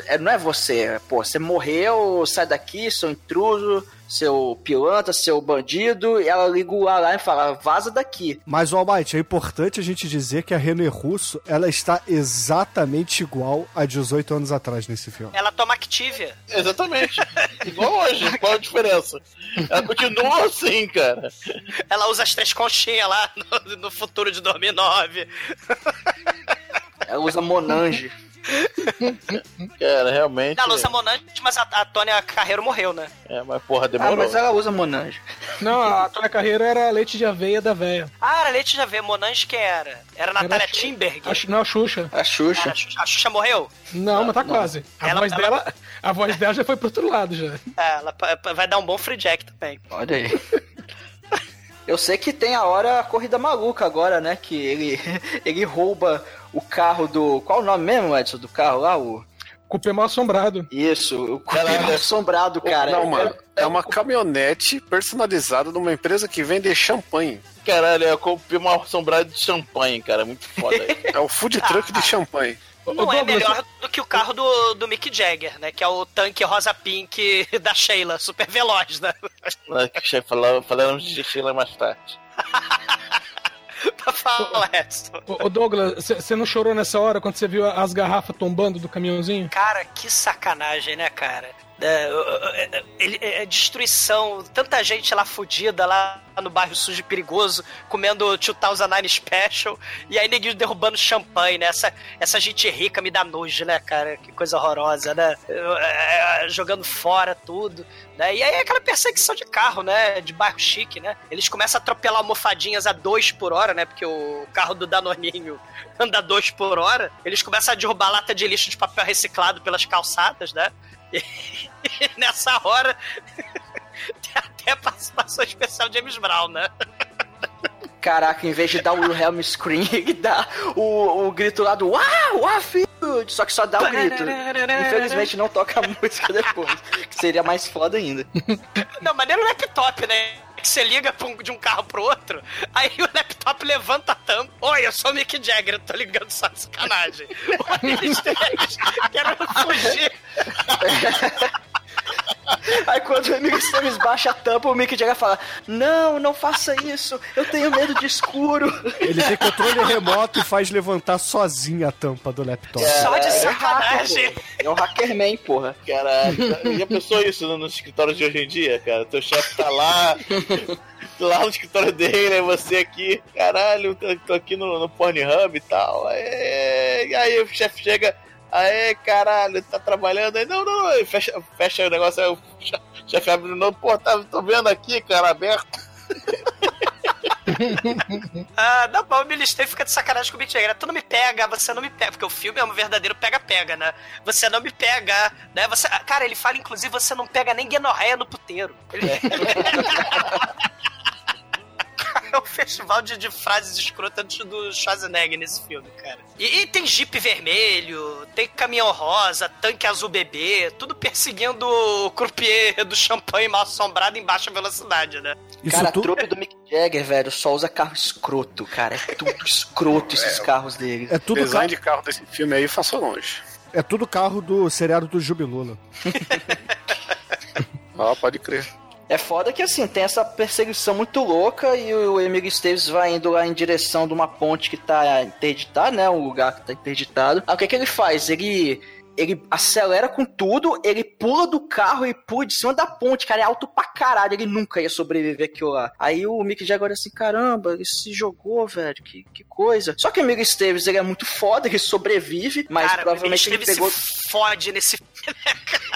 é- não é você. Pô, você morreu, sai daqui, seu intruso, seu pilantra, seu bandido. E ela liga o alarme e fala: Vaza daqui. Mas, Almighty, é importante a gente dizer que a René Russo, ela está exatamente igual a 18 anos atrás nesse filme. Ela toma Activia. Exatamente. Igual hoje, qual a diferença? Ela continua assim, cara. Ela usa as três conchinhas lá no, no futuro de 2009. Ela usa Monange. Cara, realmente. Ela usa Monange, mas a, a Tônia Carreiro morreu, né? É, mas porra, Ah, demorou. mas ela usa Monange. Não, a Tônia Carreira era leite de aveia da véia. Ah, era leite já vê. Monange quem era? Era Natália Era a Timberg? A, não, a Xuxa. A Xuxa. A Xuxa, a Xuxa morreu? Não, mas tá quase. A, Ela- voz ela- dela, a voz dela já foi pro outro lado já. É, ela vai dar um bom free jack também. Olha aí. Eu sei que tem a hora a corrida maluca agora, né? Que ele, ele rouba o carro do. Qual o nome mesmo, Edson, do carro lá? O... Cupê mal assombrado. Isso, o Cupê assombrado, cara. Não, mano. É uma caminhonete personalizada de uma empresa que vende champanhe. Caralho, eu comprei uma assombrada de champanhe, cara. Muito foda. É o food truck de champanhe. Ô, Não é Douglas, melhor do que o carro do, do Mick Jagger, né? Que é o tanque rosa pink da Sheila, super veloz, né? Falamos de Sheila mais tarde. pra falar, Edson. Ô, ô, Douglas, você não chorou nessa hora quando você viu as garrafas tombando do caminhãozinho? Cara, que sacanagem, né, cara? É, é, é, é destruição, tanta gente lá fodida lá no bairro sujo e perigoso, comendo 2009 Special, e aí neguinho derrubando champanhe, né? Essa, essa gente rica me dá nojo, né, cara? Que coisa horrorosa, né? É, é, jogando fora tudo. Né? E aí é aquela perseguição de carro, né? De bairro chique, né? Eles começam a atropelar almofadinhas a 2 por hora, né? Porque o carro do Danoninho anda 2 por hora. Eles começam a derrubar lata de lixo de papel reciclado pelas calçadas, né? Nessa hora tem até participação especial de James Brown, né? Caraca, em vez de dar o Wilhelm Scream, ele dá o, o grito lá do Uau, uau, filho! Só que só dá o grito. Infelizmente não toca a música depois, que seria mais foda ainda. Não, mas nem no laptop, né? Que você liga de um carro pro outro, aí o laptop levanta a tampa. Oi, eu sou o Mick Jagger, eu tô ligando só de sacanagem. Eles quero fugir. Aí quando o amigo Samus baixa a tampa, o Mick Jagger fala: Não, não faça isso, eu tenho medo de escuro. Ele tem controle remoto e faz levantar sozinho a tampa do laptop. É, Só de sacanagem. É um hackerman, porra. Caralho, já pensou isso no, no escritório de hoje em dia, cara? Teu chefe tá lá. lá no escritório dele, né? Você aqui, caralho, tô, aqui no, no Pornhub e tal. Aí, e aí o chefe chega, Aê, caralho, tá trabalhando aí? Não, não, não. Fecha, fecha o negócio aí, o chefe abre não, pô, tá, tô vendo aqui, cara, aberto. ah, não, mas o Ministério fica de sacanagem com o Mick Jagger. Tu não me pega, você não me pega. Porque o filme é um verdadeiro pega-pega, né? Você não me pega, né? Você, cara, ele fala, inclusive, você não pega nem guenorreia no puteiro. Ele... É. é um festival de, de frases escrotas do Schwarzenegger nesse filme, cara. E, e, tem Jeep vermelho, tem caminhão rosa, tanque azul bebê, tudo perseguindo o croupier do champanhe mal assombrado em baixa velocidade, né? Isso cara, tu... a trupe do Mick Jagger, velho, só usa carro escroto, cara. É tudo escroto esses é, carros dele. É tudo design carro... de carro desse filme aí passou longe. É tudo carro do seriado do Jubilula. Ah, pode crer. É foda que assim, tem essa perseguição muito louca e o Emílio Esteves vai indo lá em direção de uma ponte que tá interditada, né? Um lugar que tá interditado. Aí o que, que ele faz? Ele ele acelera com tudo, ele pula do carro e pula de cima da ponte, cara, é alto pra caralho, ele nunca ia sobreviver aquilo lá. Aí o Mick Jagger olha assim, caramba, ele se jogou, velho, que, que coisa. Só que o Mick Esteves, ele é muito foda, ele sobrevive, mas cara, provavelmente ele pegou... Se fode nesse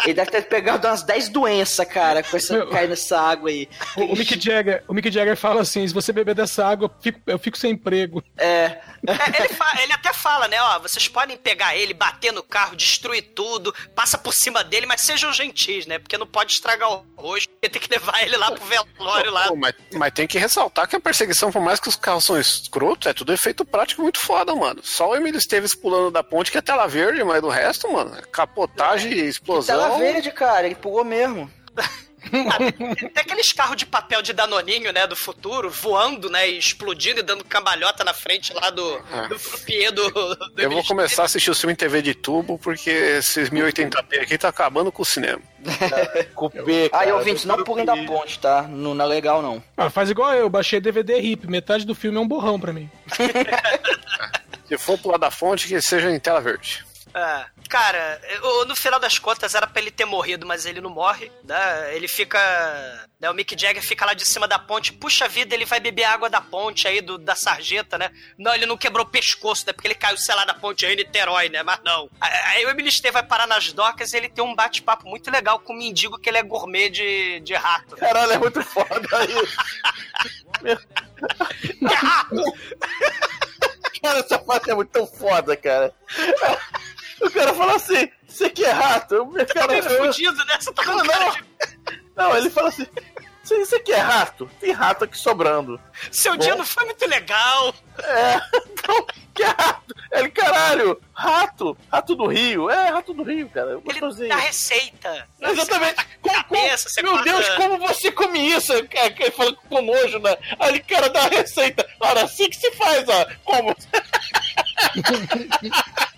Ele deve ter pegado umas 10 doenças, cara, com essa, cair nessa água aí. O, o, Mick Jagger, o Mick Jagger fala assim: se você beber dessa água, eu fico, eu fico sem emprego. É. é ele, fala, ele, até fala, né? Ó, vocês podem pegar ele, bater no carro, destruir tudo, passa por cima dele, mas sejam gentis, né? Porque não pode estragar o rosto, tem que levar ele lá pro velório lá. Pô, mas, mas tem que ressaltar que a perseguição, por mais que os carros são escrotos, é tudo efeito prático muito foda, mano. Só o Emílio Esteves pulando da ponte que é tela verde, mas do resto, mano, capotagem, explosão. Tela verde, cara, ele pulou mesmo. tem aqueles carros de papel de danoninho, né, do futuro, voando, né, e explodindo e dando cambalhota na frente lá do, é. do do, do Eu vou começar a assistir o filme em TV de tubo, porque esses 1080p aqui tá acabando com o cinema. Cupê, Aí, ouvintes, não pulem da ponte, tá? Não, não é legal, não. Ah, faz igual eu, baixei DVD RIP, metade do filme é um borrão pra mim. Se for pular da fonte, que seja em tela verde. É. Cara, no final das contas era pra ele ter morrido, mas ele não morre, né? Ele fica. Né? O Mick Jagger fica lá de cima da ponte, puxa vida, ele vai beber água da ponte aí, do, da sarjeta, né? Não, ele não quebrou o pescoço, né? Porque ele caiu, sei lá, da ponte aí em Niterói, né? Mas não. Aí o Emily vai parar nas docas e ele tem um bate-papo muito legal com o mendigo que ele é gourmet de, de rato. Caralho, é muito foda isso. é rato! cara, essa parte é muito foda, cara. O cara fala assim: você que é rato? O cara, tá meio fudido, né? Você tá não, não. não, ele fala assim: você que é rato? Tem rato aqui sobrando. Seu Bom, dia não foi muito legal. É, então, que é rato? Ele, caralho, rato, rato do Rio. É, rato do Rio, cara. Ele dá receita. Exatamente. Como, cabeça, como, meu Deus, como você come isso? Ele fala com nojo, né? Aí ele, cara, dá receita. Ora, assim que se faz, ó. Como?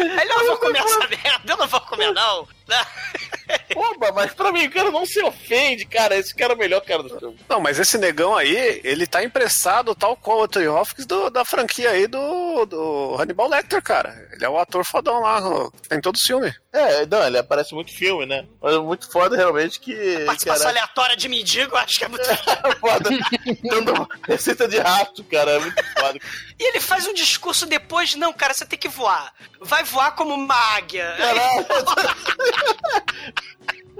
Ele não vou comer essa merda, eu não vou comer, não. Oba, mas pra mim, o cara não se ofende, cara. Esse cara é o melhor cara do filme. Não, mas esse negão aí, ele tá emprestado tal qual o Anthony Hopkins do, da franquia aí do, do Hannibal Lecter, cara. Ele é o ator fodão lá, tem todo o filme. É, não, ele aparece muito filme, né? Mas é muito foda realmente que. Participação cara, aleatória de mendigo, acho que é muito. foda. Dando receita de rato, cara. É muito foda. E ele faz um discurso depois, não, cara, você tem que voar. Vai voar como uma águia.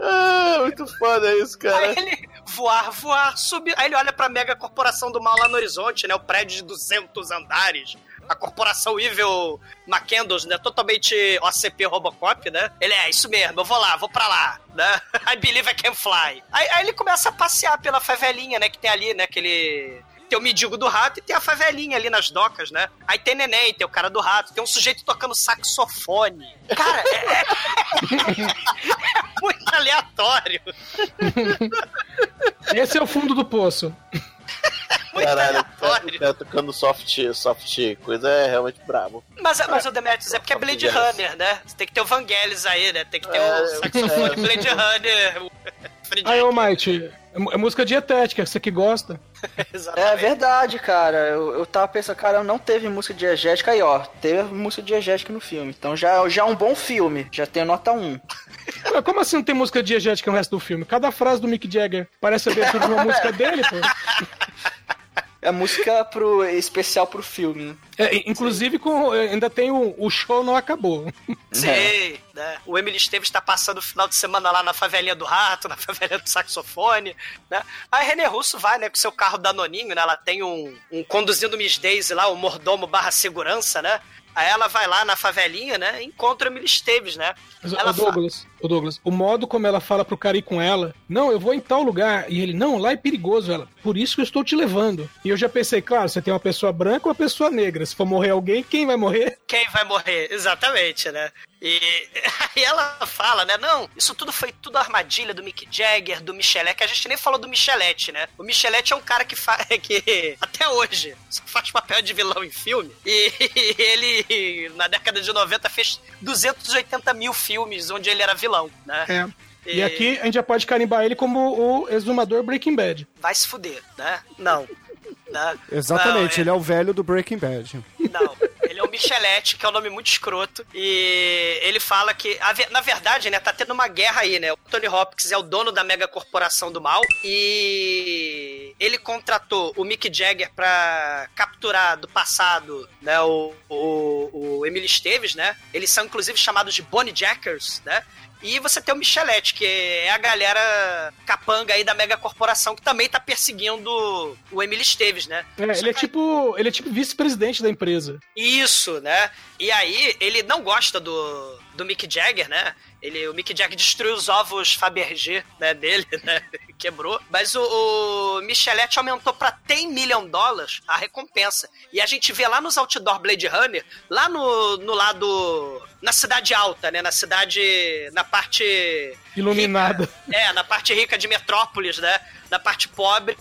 Ah, muito foda isso, cara. Aí ele voar, voar, subir. Aí ele olha pra mega corporação do mal lá no horizonte, né? O prédio de 200 andares. A corporação Evil McCandles, né? Totalmente OCP Robocop, né? Ele é, isso mesmo, eu vou lá, vou pra lá, né? I believe I can fly. Aí, aí ele começa a passear pela favelinha, né? Que tem ali, né? Aquele tem o mendigo do rato e tem a favelinha ali nas docas, né? Aí tem neném, tem o cara do rato, tem um sujeito tocando saxofone. Cara, é, é- é muito aleatório. Esse é o fundo do poço. Caralho, o cara tocando soft, soft coisa é realmente brabo. Mas, mas o Demetrius é porque é Blade. Runner, né? Você tem que ter o Vangelis aí, né? Tem que ter É, o saxofone é. Blade Runner. Aí, ô Might, é música dietética, você que gosta. É verdade, cara. Eu, eu tava pensando, cara, não teve música diegética aí, ó. Teve música diegética no filme. Então já, já é um bom filme. Já tem nota 1. Ué, Como assim não tem música diegética no resto do filme? Cada frase do Mick Jagger parece a abertura de uma música dele, pô. É música pro, especial pro filme, né? É, inclusive, com, ainda tem o, o show não acabou. Sei, né? O Emily Esteves tá passando o final de semana lá na favelinha do rato, na favelinha do saxofone, né? Aí a René Russo vai, né, com seu carro danoninho, né? Ela tem um, um conduzindo Miss Daisy lá, o mordomo barra segurança, né? Aí ela vai lá na favelinha, né? e Encontra o Emily Esteves, né? Mas, ela o Douglas, o Douglas, o modo como ela fala pro cara ir com ela, não, eu vou em tal lugar, e ele, não, lá é perigoso, ela, por isso que eu estou te levando. E eu já pensei, claro, você tem uma pessoa branca ou uma pessoa negra, se for morrer alguém, quem vai morrer? Quem vai morrer? Exatamente, né? E aí ela fala, né? Não, isso tudo foi tudo armadilha do Mick Jagger, do Michelete, que a gente nem falou do Michelete, né? O Michelete é um cara que faz. que até hoje só faz papel de vilão em filme. E ele, na década de 90, fez 280 mil filmes onde ele era vilão, né? É. E aqui a gente já pode carimbar ele como o exumador Breaking Bad. Vai se fuder, né? Não. Né? Exatamente, Não, ele é o velho do Breaking Bad. Não, ele é o Michelete, que é um nome muito escroto. E ele fala que, na verdade, né, tá tendo uma guerra aí, né? O Tony Hopkins é o dono da mega corporação do mal e ele contratou o Mick Jagger pra capturar do passado, né, o, o, o Emily Esteves, né? Eles são inclusive chamados de Bonnie Jackers, né? E você tem o Michelete, que é a galera capanga aí da mega corporação que também tá perseguindo o Emily Esteves, né? É, ele é tipo, ele é tipo vice-presidente da empresa. Isso, né? E aí, ele não gosta do, do Mick Jagger, né? Ele, o Mick Jagger destruiu os ovos Fabergé né, dele, né? Quebrou. Mas o, o Michelete aumentou pra 10 milhão de dólares a recompensa. E a gente vê lá nos outdoor Blade Runner, lá no, no lado... Na cidade alta, né? Na cidade... Na parte... Iluminada. É, na parte rica de Metrópolis, né? Na parte pobre,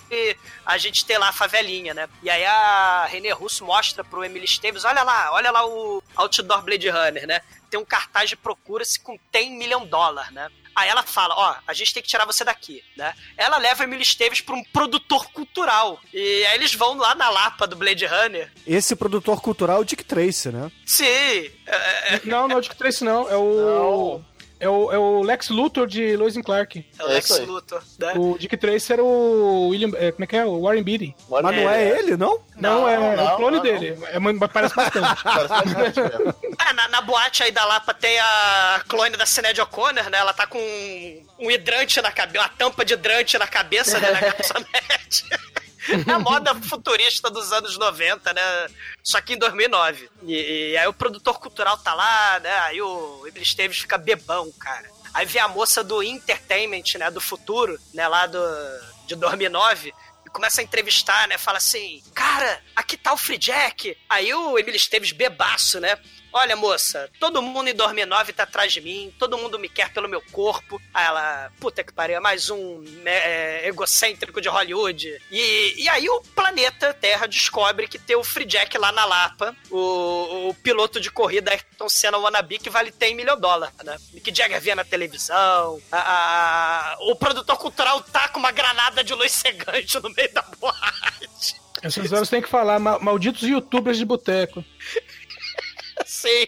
a gente tem lá a favelinha, né? E aí a René Russo mostra pro Emily Esteves, olha lá, olha lá o Outdoor Blade Runner, né? Tem um cartaz de procura-se com 10 milhão de dólares, né? Aí ela fala, ó, a gente tem que tirar você daqui, né? Ela leva Emily Esteves pra um produtor cultural. E aí eles vão lá na Lapa do Blade Runner. Esse produtor cultural é o Dick Tracy, né? Sim! é- é- Não, não é o Dick Tracy, não. É o. É o, é o Lex Luthor de Lois and Clark. É o Lex Luthor, né? O Dick Tracy era o William. é, como é que é? O Warren Beatty. Mas não é ele, não? Não, é, é não, o clone não, dele. É, muito- parece bastante. É, na, na boate aí da Lapa tem a clone da Sinéad O'Connor, né? Ela tá com um, um hidrante na cabeça, uma tampa de hidrante na cabeça, né? Na garçonete. É a moda futurista dos anos 90, né? Só que em 2009. E, e aí o produtor cultural tá lá, né? Aí o Emily Esteves fica bebão, cara. Aí vem a moça do Entertainment, né? Do futuro, né? Lá do, de 2009 e começa a entrevistar, né? Fala assim, cara, aqui tá o Free Jack. Aí o Emily Esteves bebaço, né? Olha, moça, todo mundo em 2009 tá atrás de mim, todo mundo me quer pelo meu corpo. Aí ela, puta que pariu, é mais um né, é, egocêntrico de Hollywood. E, e aí o planeta Terra descobre que tem o Free Jack lá na Lapa, o, o piloto de corrida Ayrton Senna Wannabe, que vale 10 milhões de dólares, né? Mick Jagger via na televisão, a- a- o produtor cultural tá com uma granada de luz cegante no meio da boate. Essas horas tem que falar, ma- malditos youtubers de boteco. Sim.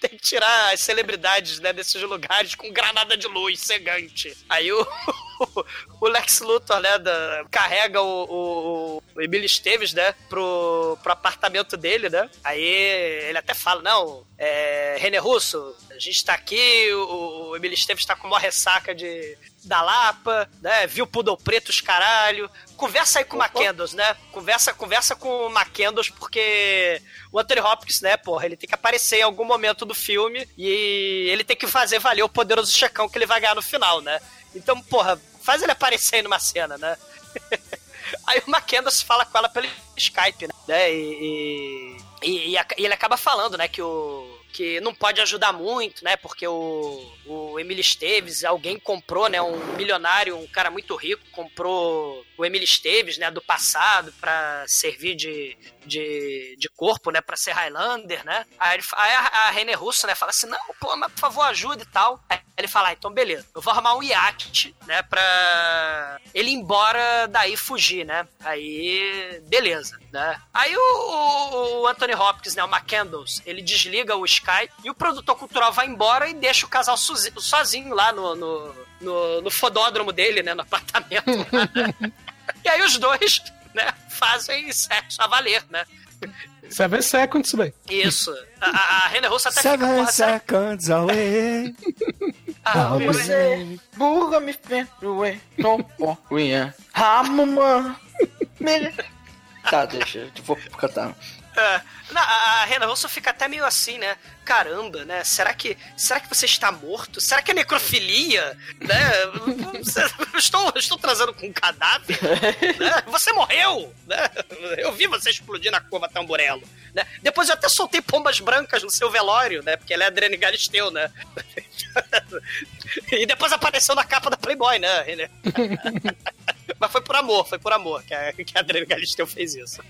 tem que tirar as celebridades né, desses lugares com granada de luz cegante. Aí o, o Lex Luthor, né, da- carrega o, o, o Emílio Esteves, né, pro, pro apartamento dele, né? Aí ele até fala, não, é, René Russo, a gente tá aqui, o, o Emílio Esteves tá com uma ressaca de, da Lapa, né, viu Poodle Preto, os caralho. Conversa aí com o McCandles, né? Conversa, conversa com o McCandles, porque o Anthony Hopkins, né, porra, ele tem que aparecer em algum momento do filme e ele tem que fazer valer o poderoso checão que ele vai ganhar no final, né? Então, porra, faz ele aparecer numa cena, né? Aí o McCandles fala com ela pelo Skype, né? E, e, e- e ele acaba falando, né, que o. Que não pode ajudar muito, né? Porque o, o Emílio Esteves, alguém comprou, né? Um milionário, um cara muito rico, comprou o Emílio Esteves, né? Do passado, pra servir de, de, de corpo, né? Pra ser Highlander, né? Aí, a, a René Russo, né? Fala assim: não, pô, mas por favor, ajuda e tal. Aí ele fala: ah, então beleza, eu vou arrumar um iate, né? Pra ele ir embora daí fugir, né? Aí, beleza, né? Aí o, o, o Anthony Hopkins, né? O McCandles, ele desliga o Skype e o produtor cultural vai embora e deixa o casal sozi- sozinho lá no, no, no, no fodódromo dele, né? No apartamento. lá, né? E aí os dois, né? Fazem sexo a valer, né? Seven Seconds, velho. Isso. A, a, René Russo até fica, Seven porra, será seconds away. Ah, você- there. Burra me perdoe, não poia. Ramuma. Tá, deixa, eu vou cantar. É, não, a Renan Russo fica até meio assim, né? Caramba, né? Será que, será que você está morto? Será que é necrofilia? Né? Eu estou, eu estou transando com um cadáver? né? Você morreu! Né? Eu vi você explodir na curva Tamburello. Né? Depois eu até soltei pombas brancas no seu velório, né? Porque ela é Adriane Galisteu, né? e depois apareceu na capa da Playboy, né? Mas foi por amor, foi por amor que a, que a Adriane Galisteu fez isso.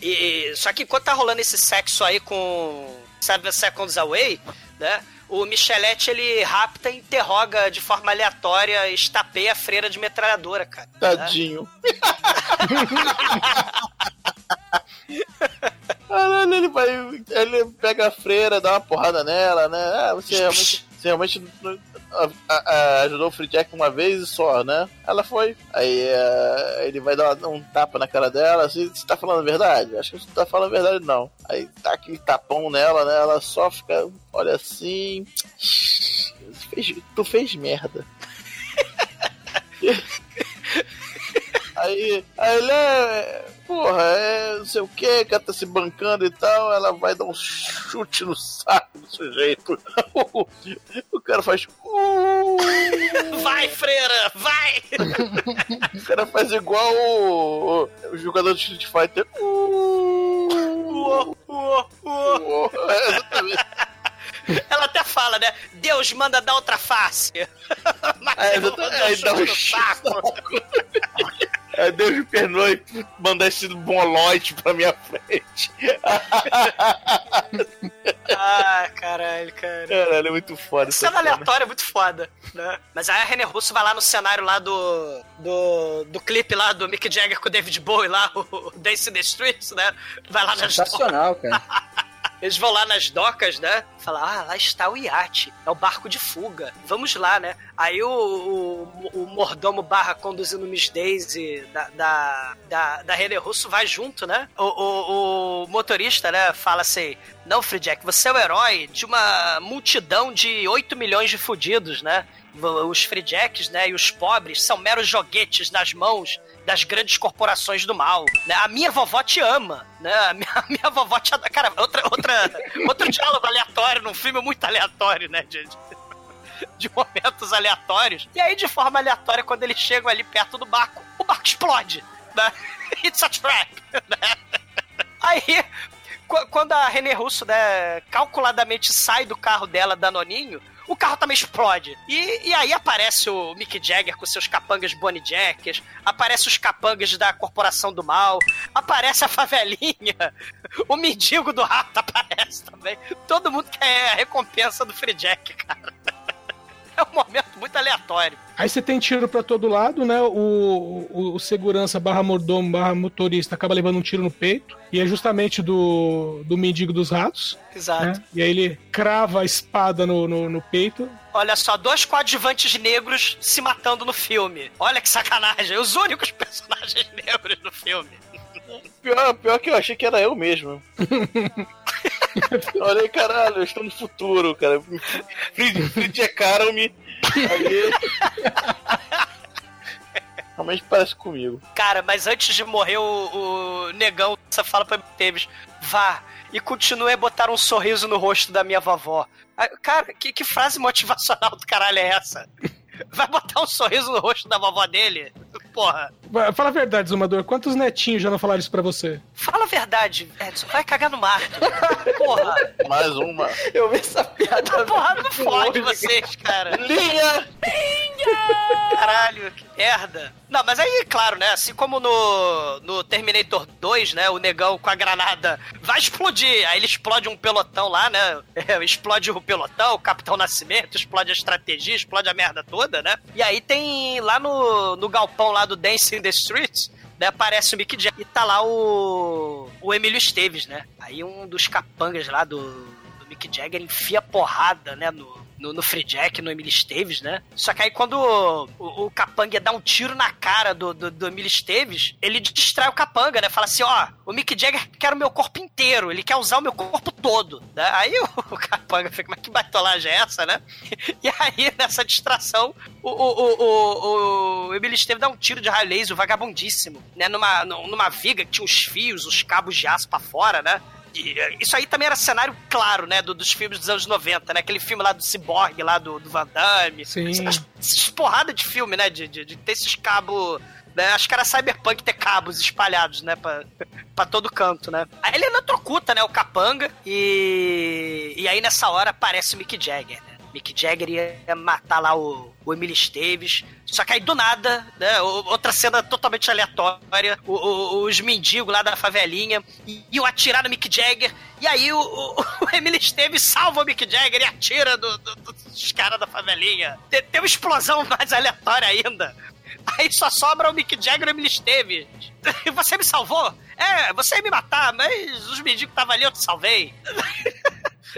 E, só que enquanto tá rolando esse sexo aí com Seven Seconds Away, né? O Michelete, ele rapta e interroga de forma aleatória estapeia a freira de metralhadora, cara. Tadinho. Caralho, ele vai. Ele pega a freira, dá uma porrada nela, né? Ah, você realmente. Você realmente ajudou o Free Jack uma vez e só, né? Ela foi. Aí eh, ele vai dar um tapa na cara dela, assim, você tá falando a verdade? Acho que você tá falando a verdade, não. Aí tá aquele tapão nela, né? Ela só fica, olha assim. Fez- tu fez merda. Aí, aí ele é. Porra, é não sei o que, que ela tá se bancando e tal. Ela vai dar um chute no saco do sujeito. o cara faz. "Uh", Vai, freira, vai! O cara faz igual o, o- o jogador de Street Fighter. Uô. É, exatamente. Ela até fala, né? Deus manda dar outra face. Mas É, eu um Aí dá chute um saco. Aí Deus me perdoe mandar esse bolote pra minha frente. Ah, caralho, cara. Caralho, é muito foda essa Cena cena. aleatória é muito foda, né? Mas aí a René Russo vai lá no cenário lá do, do, do clipe lá do Mick Jagger com o David Bowie lá, o Dance in the Streets, né? Vai lá nas Sensacional, cara. Eles vão lá nas docas, né? Falar, ah, lá está o iate. É o barco de fuga. Vamos lá, né? Aí o, o, o mordomo barra conduzindo Miss Daisy da, da, da, da René Russo vai junto, né? O, o, o motorista, né? Fala assim, não, Free Jack, você é o herói de uma multidão de 8 milhões de fudidos, né? Os Free Jacks, né, e os pobres são meros joguetes nas mãos das grandes corporações do mal. Né? A minha vovó te ama, né? A minha, a minha vovó te adora. Cara, outra, outra, outro diálogo aleatório num filme muito aleatório, né, de, de- momentos aleatórios. E aí, de forma aleatória, quando eles chegam ali perto do barco, o barco explode, né? It's a trap, né? Aí, qu- quando a René Russo, né, calculadamente sai do carro dela, danoninho, o carro também explode. E, e aí aparece o Mick Jagger com seus capangas Bonnie Jackers, aparece os capangas da Corporação do Mal, aparece a favelinha, o mendigo do rato aparece também. Todo mundo quer a recompensa do Free Jack, cara. É um momento muito aleatório. Aí você tem tiro pra todo lado, né? O, o, o segurança barra mordomo barra motorista acaba levando um tiro no peito. E é justamente do, do mendigo dos ratos. Exato. né? E aí ele crava a espada no, no, no peito. Olha só, dois coadjuvantes negros se matando no filme. Olha que sacanagem. Os únicos personagens negros no filme. Pior, pior que eu achei que era eu mesmo. Olha caralho, eu estou no futuro, cara. Fridiacaram-me. Aí. Realmente parece comigo. Cara, mas antes de morrer o, o negão, você fala pra Teves, vá e continue a botar um sorriso no rosto da minha vovó. Cara, que, que frase motivacional do caralho é essa? Vai botar um sorriso no rosto da vovó dele? Porra. Fala a verdade, Zumador. Quantos netinhos já não falaram isso pra você? Fala a verdade, Edson. Vai cagar no mato. Porra. Mais uma. Eu vi essa piada. Porra, não fode vocês, cara. Linha! Caralho, que merda. Não, mas aí, claro, né? Assim como no, no Terminator 2, né? O negão com a granada vai explodir. Aí ele explode um pelotão lá, né? É, explode o pelotão, o Capitão Nascimento, explode a estratégia, explode a merda toda, né? E aí tem lá no, no galpão lá do Dancing in the Streets. Aparece o Mick Jagger e tá lá o, o Emílio Esteves, né? Aí um dos capangas lá do, do Mick Jagger enfia porrada, né, no, no, no Free Jack, no Emílio Esteves, né? Só que aí quando o, o, o Capanga dá um tiro na cara do, do, do Emílio Esteves, ele distrai o Capanga, né? Fala assim, ó, o Mick Jagger quer o meu corpo inteiro, ele quer usar o meu corpo todo. Né? Aí o, o Capanga fica, mas que baitolagem é essa, né? E aí, nessa distração, o, o, o, o, o Emílio Esteves dá um tiro de raio laser vagabundíssimo, né? Numa, numa viga que tinha os fios, os cabos de aço pra fora, né? Isso aí também era cenário claro, né? do- dos filmes dos anos 90, né? Aquele filme lá do Cyborg, lá do, do Van Damme. Sim. Essas, essas porrada de filme, né? De, de, de ter esses cabos. Né? Acho que era cyberpunk ter cabos espalhados, né? Pra, pra todo canto, né? Aí ele eletrocuta, né? O capanga. E. E aí nessa hora aparece o Mick Jagger, né? Mick Jagger ia matar lá o, o Emily Esteves. Só que aí do nada, né? Outra cena totalmente aleatória. o- o- os mendigos lá da favelinha iam atirar no Mick Jagger. E aí o, o, o Emily Esteves salva o Mick Jagger e atira do- do- dos caras da favelinha. Tem, tem uma explosão mais aleatória ainda. Aí só sobra o Mick Jagger e o Emily Esteves. Você me salvou? É, você ia me matar, mas os mendigos estavam ali, eu te salvei.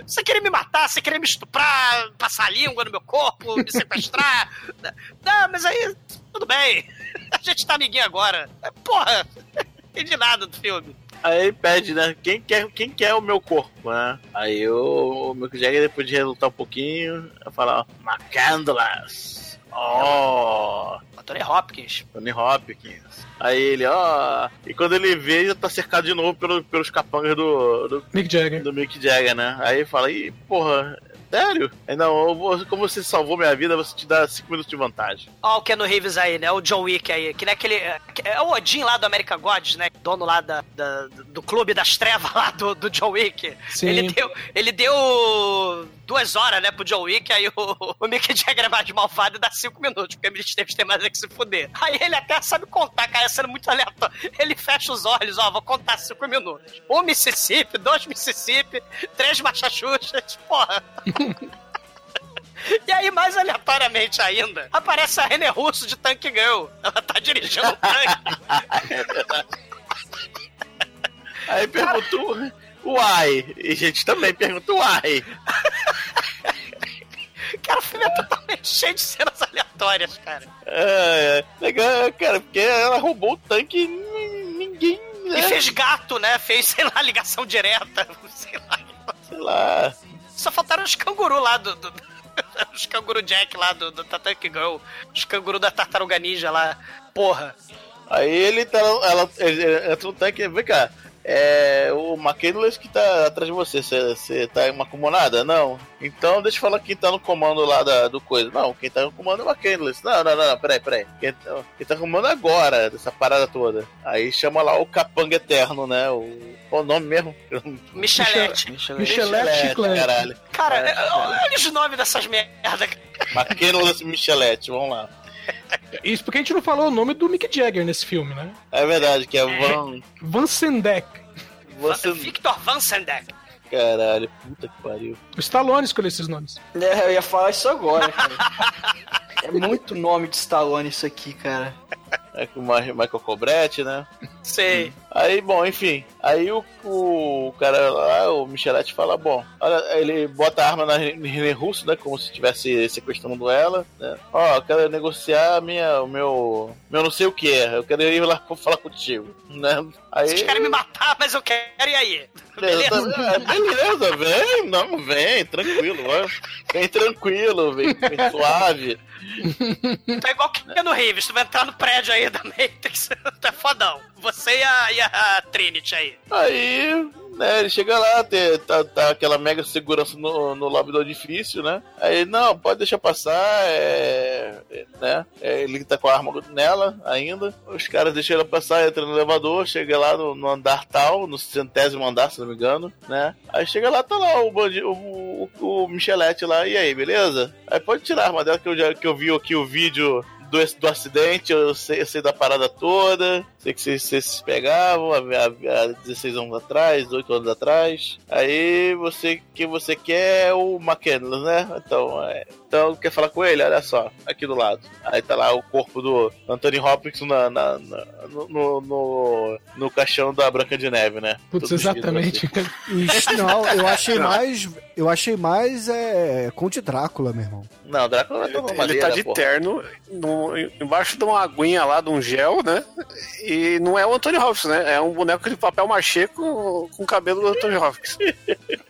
Você queria me matar, você queria me estuprar, passar língua no meu corpo, me sequestrar. Não, mas aí, tudo bem. A gente tá amiguinho agora. Porra, entendi nada do filme. Aí pede, né? Quem quer, quem quer o meu corpo, né? Aí o, o Mick Jagger, depois de relutar um pouquinho, vai falar, ó, Macandlas. Ó, Anthony Hopkins. Tony Hopkins. Aí ele, ó. E quando ele vê, já tá cercado de novo pelo, pelos capangas do, do, Mick Jagger. do Mick Jagger, né? Aí ele fala, ih, porra, sério? Aí não, eu vou- como você salvou minha vida, você te dá 5 minutos de vantagem. Ó o Keanu Reeves aí, né? O John Wick aí. Que não é aquele... É o Odin lá do American Gods, né? Dono lá da, da- do clube das trevas lá do, do John Wick. Sim. Ele deu, ele deu duas horas, né, pro John Wick, aí o, o Mick Jagger é mais malvado e dá cinco minutos, porque o Emily Esteves tem mais é que se fuder. Aí ele até sabe contar, cara, sendo muito aleatório. Ele fecha os olhos, ó, vou contar cinco minutos. Um Mississippi, dois Mississippi, três Massachusetts, porra. E aí, mais aleatoriamente ainda, aparece a René Russo de Tank Girl. Ela tá dirigindo um tanque. Aí perguntou, uai. E a gente também pergunta, uai. Cara, o filme é totalmente cheio de cenas aleatórias, cara. É, é, legal, cara, porque ela roubou o tanque e nin- ninguém, né? E fez gato, né? Fez, sei lá, ligação direta. Sei lá. Sei lá. Só faltaram os canguru lá do. do- os canguru Jack lá do, do Tank Girl. Os canguru da Tartaruga Ninja lá. Porra. Aí ele tá. Ela, ele entra no tanque vem cá. É o McKinley que tá atrás de você. Você tá em uma comunada? Não. Então deixa eu falar quem tá no comando lá da, do coisa. Não, quem tá no comando é o McKinley. Não, não, não, não, peraí, peraí. Quem, tá- quem tá no comando agora dessa parada toda? Aí chama lá o Capanga Eterno, né? O, qual o nome mesmo? Michelete. Michelete Chiclete. caralho. Cara, É, é- olha os nomes dessas merda. McKinley Michelete, vamos lá. Isso porque a gente não falou o nome do Mick Jagger nesse filme, né? É verdade, que é Van. Van Sendek. Você, Victor Van Sandek. Caralho, puta que pariu. O Stallone escolheu esses nomes. É, eu ia falar isso agora, cara. é muito nome de Stallone isso aqui, cara. É com o Michael Cobretti, né? Sei. Aí, bom, enfim. Aí o, o cara lá, o Michelete, fala: Bom, olha, ele bota a arma na René Russo, né? Como se estivesse sequestrando ela, né? Ó, eu quero negociar minha, o meu. Meu não sei o que é. Eu quero ir lá falar contigo, né? Aí. Vocês querem me matar, mas eu quero ir aí. Beleza, é, beleza, vem, não, vem, tranquilo, vai. vem tranquilo, vem, vem suave. Tá igual que no Reeves, tu vai entrar no prédio aí da Matrix, tá fodão. Você e a, e a Trinity aí. Aí, né, ele chega lá, tem, tá, tá aquela mega segurança no, no lobby do edifício, né? Aí, não, pode deixar passar, é, é, né? É, ele tá com a arma nela ainda. Os caras deixam ela passar, entra no elevador, chega lá no, no andar tal, no centésimo andar, se não me engano, né? Aí chega lá, tá lá o, bandi, o, o, o Michelete lá, e aí, beleza? Aí pode tirar a arma dela, que eu, já, que eu vi aqui o vídeo do, do acidente, eu sei, eu sei da parada toda, sei que vocês, se pegavam há, há, há 16 anos atrás, 18 anos atrás. Aí você que você quer é o McKenna, né? Então, é, então quer falar com ele? Olha só, aqui do lado. Aí tá lá o corpo do Anthony Hopkins na, na- na- no, no, no, no caixão da Branca de Neve, né? Putz, Todo exatamente. assim. Ixi, não, eu achei mais. Eu achei mais é, Conde Drácula, meu irmão. Não, Drácula vai tomar Ele madeira, tá de porra. terno, no- embaixo de uma aguinha lá, de um gel, né? E não é o Anthony Hopkins, né? É um boneco de papel machê com, com o cabelo do Anthony Hopkins.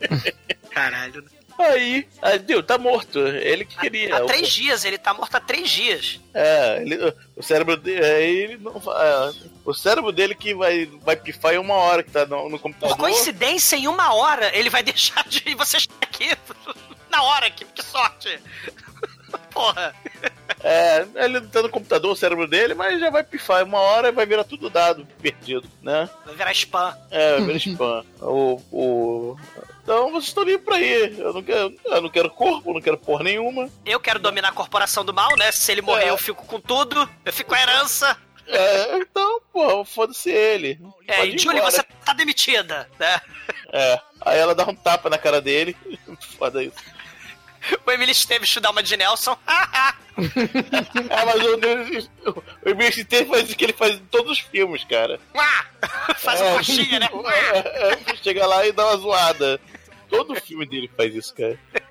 Caralho. Aí, aí, deu, tá morto. Ele que queria. Há O- três dias, ele tá morto há três dias. É, ele- o cérebro dele, é, ele não, é, o cérebro dele que vai, vai pifar em uma hora que tá no, no computador. Por coincidência, em uma hora, ele vai deixar de. Você aqui na hora, que, que sorte. Porra. É, ele tá no computador, o cérebro dele, mas já vai pifar em uma hora e vai virar tudo dado perdido, né? Vai virar spam. É, vai virar spam. o, o... Então vocês estão livres pra ir. Eu não quero, eu não quero corpo, não quero porra nenhuma. Eu quero dominar a corporação do mal, né? Se ele morrer, É. eu fico com tudo. Eu fico com a herança. É, então, pô, foda-se ele. É, Pode e Julie, embora. você tá demitida, né? É. Aí ela dá um tapa na cara dele. Foda isso. O Emily Esteves te dá uma de Nelson. Ah, mas o, o, o Emílio Esteves faz o que ele faz em todos os filmes, cara. Faz É. uma coxinha, né? É, é, chega lá e dá uma zoada. Todo filme dele faz isso, cara.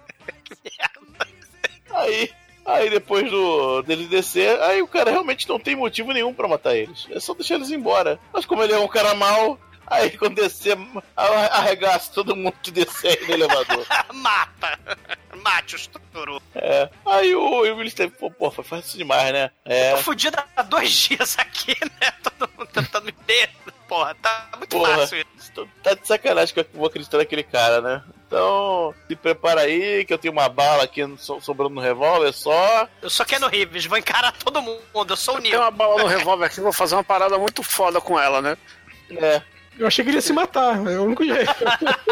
Aí, aí depois do dele descer, aí o cara realmente não tem motivo nenhum pra matar eles. É só deixar eles embora. Mas como ele é um cara mau, aí quando descer, arregaça todo mundo que descer aí no elevador. Mata. Mate os turu. É. Aí o Will Steve, pô, pô, foi fácil demais, né? É. Tô fudido há dois dias aqui, né? Todo mundo tentando me ver. Porra, tá muito Porra, fácil. isso tá de sacanagem que eu vou acreditar naquele cara, né? Então, se prepara aí, que eu tenho uma bala aqui so- sobrando no revólver só. Eu sou Ken Reeves, vou encarar todo mundo. Eu sou o Tem Neo. uma bala no revólver aqui, vou fazer uma parada muito foda com ela, né? É. Eu achei que ele ia se matar, é o único jeito.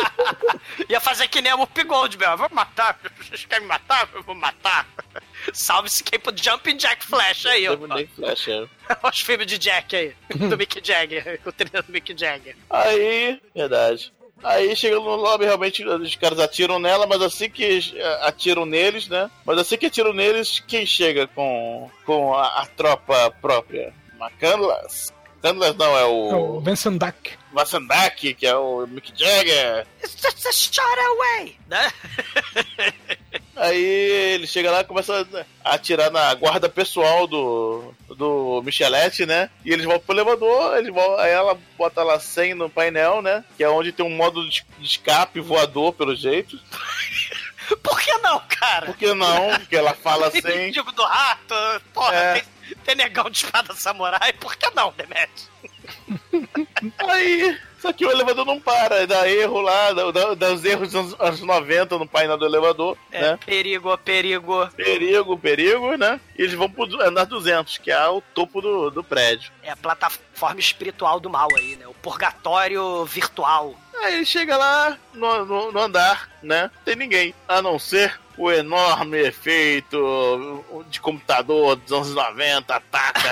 Ia fazer que nem a Whoopi Gold, meu. Vou matar. Vocês querem me matar? Eu vou matar. Salve-se quem pro Jumping Jack Flash aí, ó. Flash, é. Os filmes de Jack aí. Do Mick Jagger. O trilho do Mick Jagger. Aí, verdade. Aí chega no lobby, realmente os caras atiram nela, mas assim que eh, atiram neles, né? Mas assim que atiram neles, quem chega com, com a, a tropa própria? McCandless. McCandless não, é o o Vincent Duck. Vassandak, que é o Mick Jagger. It's just a shot away. Né? Aí ele chega lá e começa a atirar na guarda pessoal do, do Michelete, né? E eles vão pro elevador, eles vão, aí ela bota lá 100 no painel, né? Que é onde tem um modo de escape voador, pelo jeito. Por que não, cara? Por que não? Porque ela fala sem. Digo do rato. Porra, É. tem, tem negão de espada samurai. Por que não, Demet? Aí, só que o elevador não para, dá erro lá, dá, dá, os erros dos anos, anos 90 no painel do elevador, É, né? perigo, perigo. Perigo, perigo, né? E eles vão pro andar 200, que é o topo do, do prédio. É a plataforma espiritual do mal aí, né? O purgatório virtual. Aí ele chega lá no, no, no andar, né? Tem ninguém, a não ser o enorme efeito de computador dos anos 90 ataca,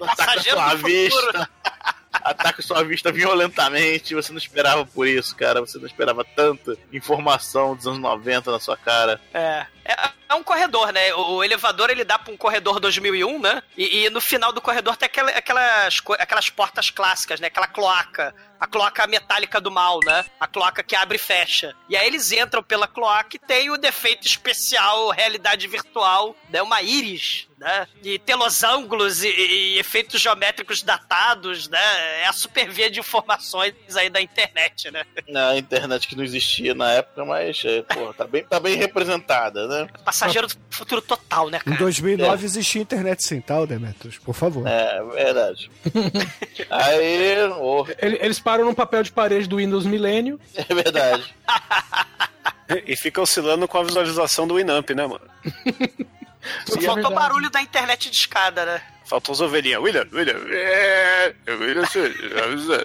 ataca a sua do futuro. vista, ataca sua vista violentamente. Você não esperava por isso, cara. Você não esperava tanta informação dos anos 90 na sua cara. É. É, é um corredor, né? O, o elevador ele dá pra um corredor 2001, né? E, e no final do corredor tem aquela- aquelas, aquelas portas clássicas, né? Aquela cloaca. A cloaca metálica do mal, né? A cloaca que abre e fecha. E aí eles entram pela cloaca e tem o defeito especial, realidade virtual, né? Uma íris, né? E tem losângulos e, e efeitos geométricos datados, né? É a super via de informações aí da internet, né? Na internet que não existia na época, mas, é, pô, tá bem, tá bem representada, né? Passageiro do futuro total, né, Em cara? 2009 existia internet sem tal, Demetrius, por favor. É, verdade. Aí, Ele- Eles param no papel de parede do Windows Millennium. é verdade. E fica oscilando com a visualização do Winamp, né, mano? Sim, é Faltou verdade. barulho da internet de escada, né? Faltou as ovelhinhas. William, William. É, William, William.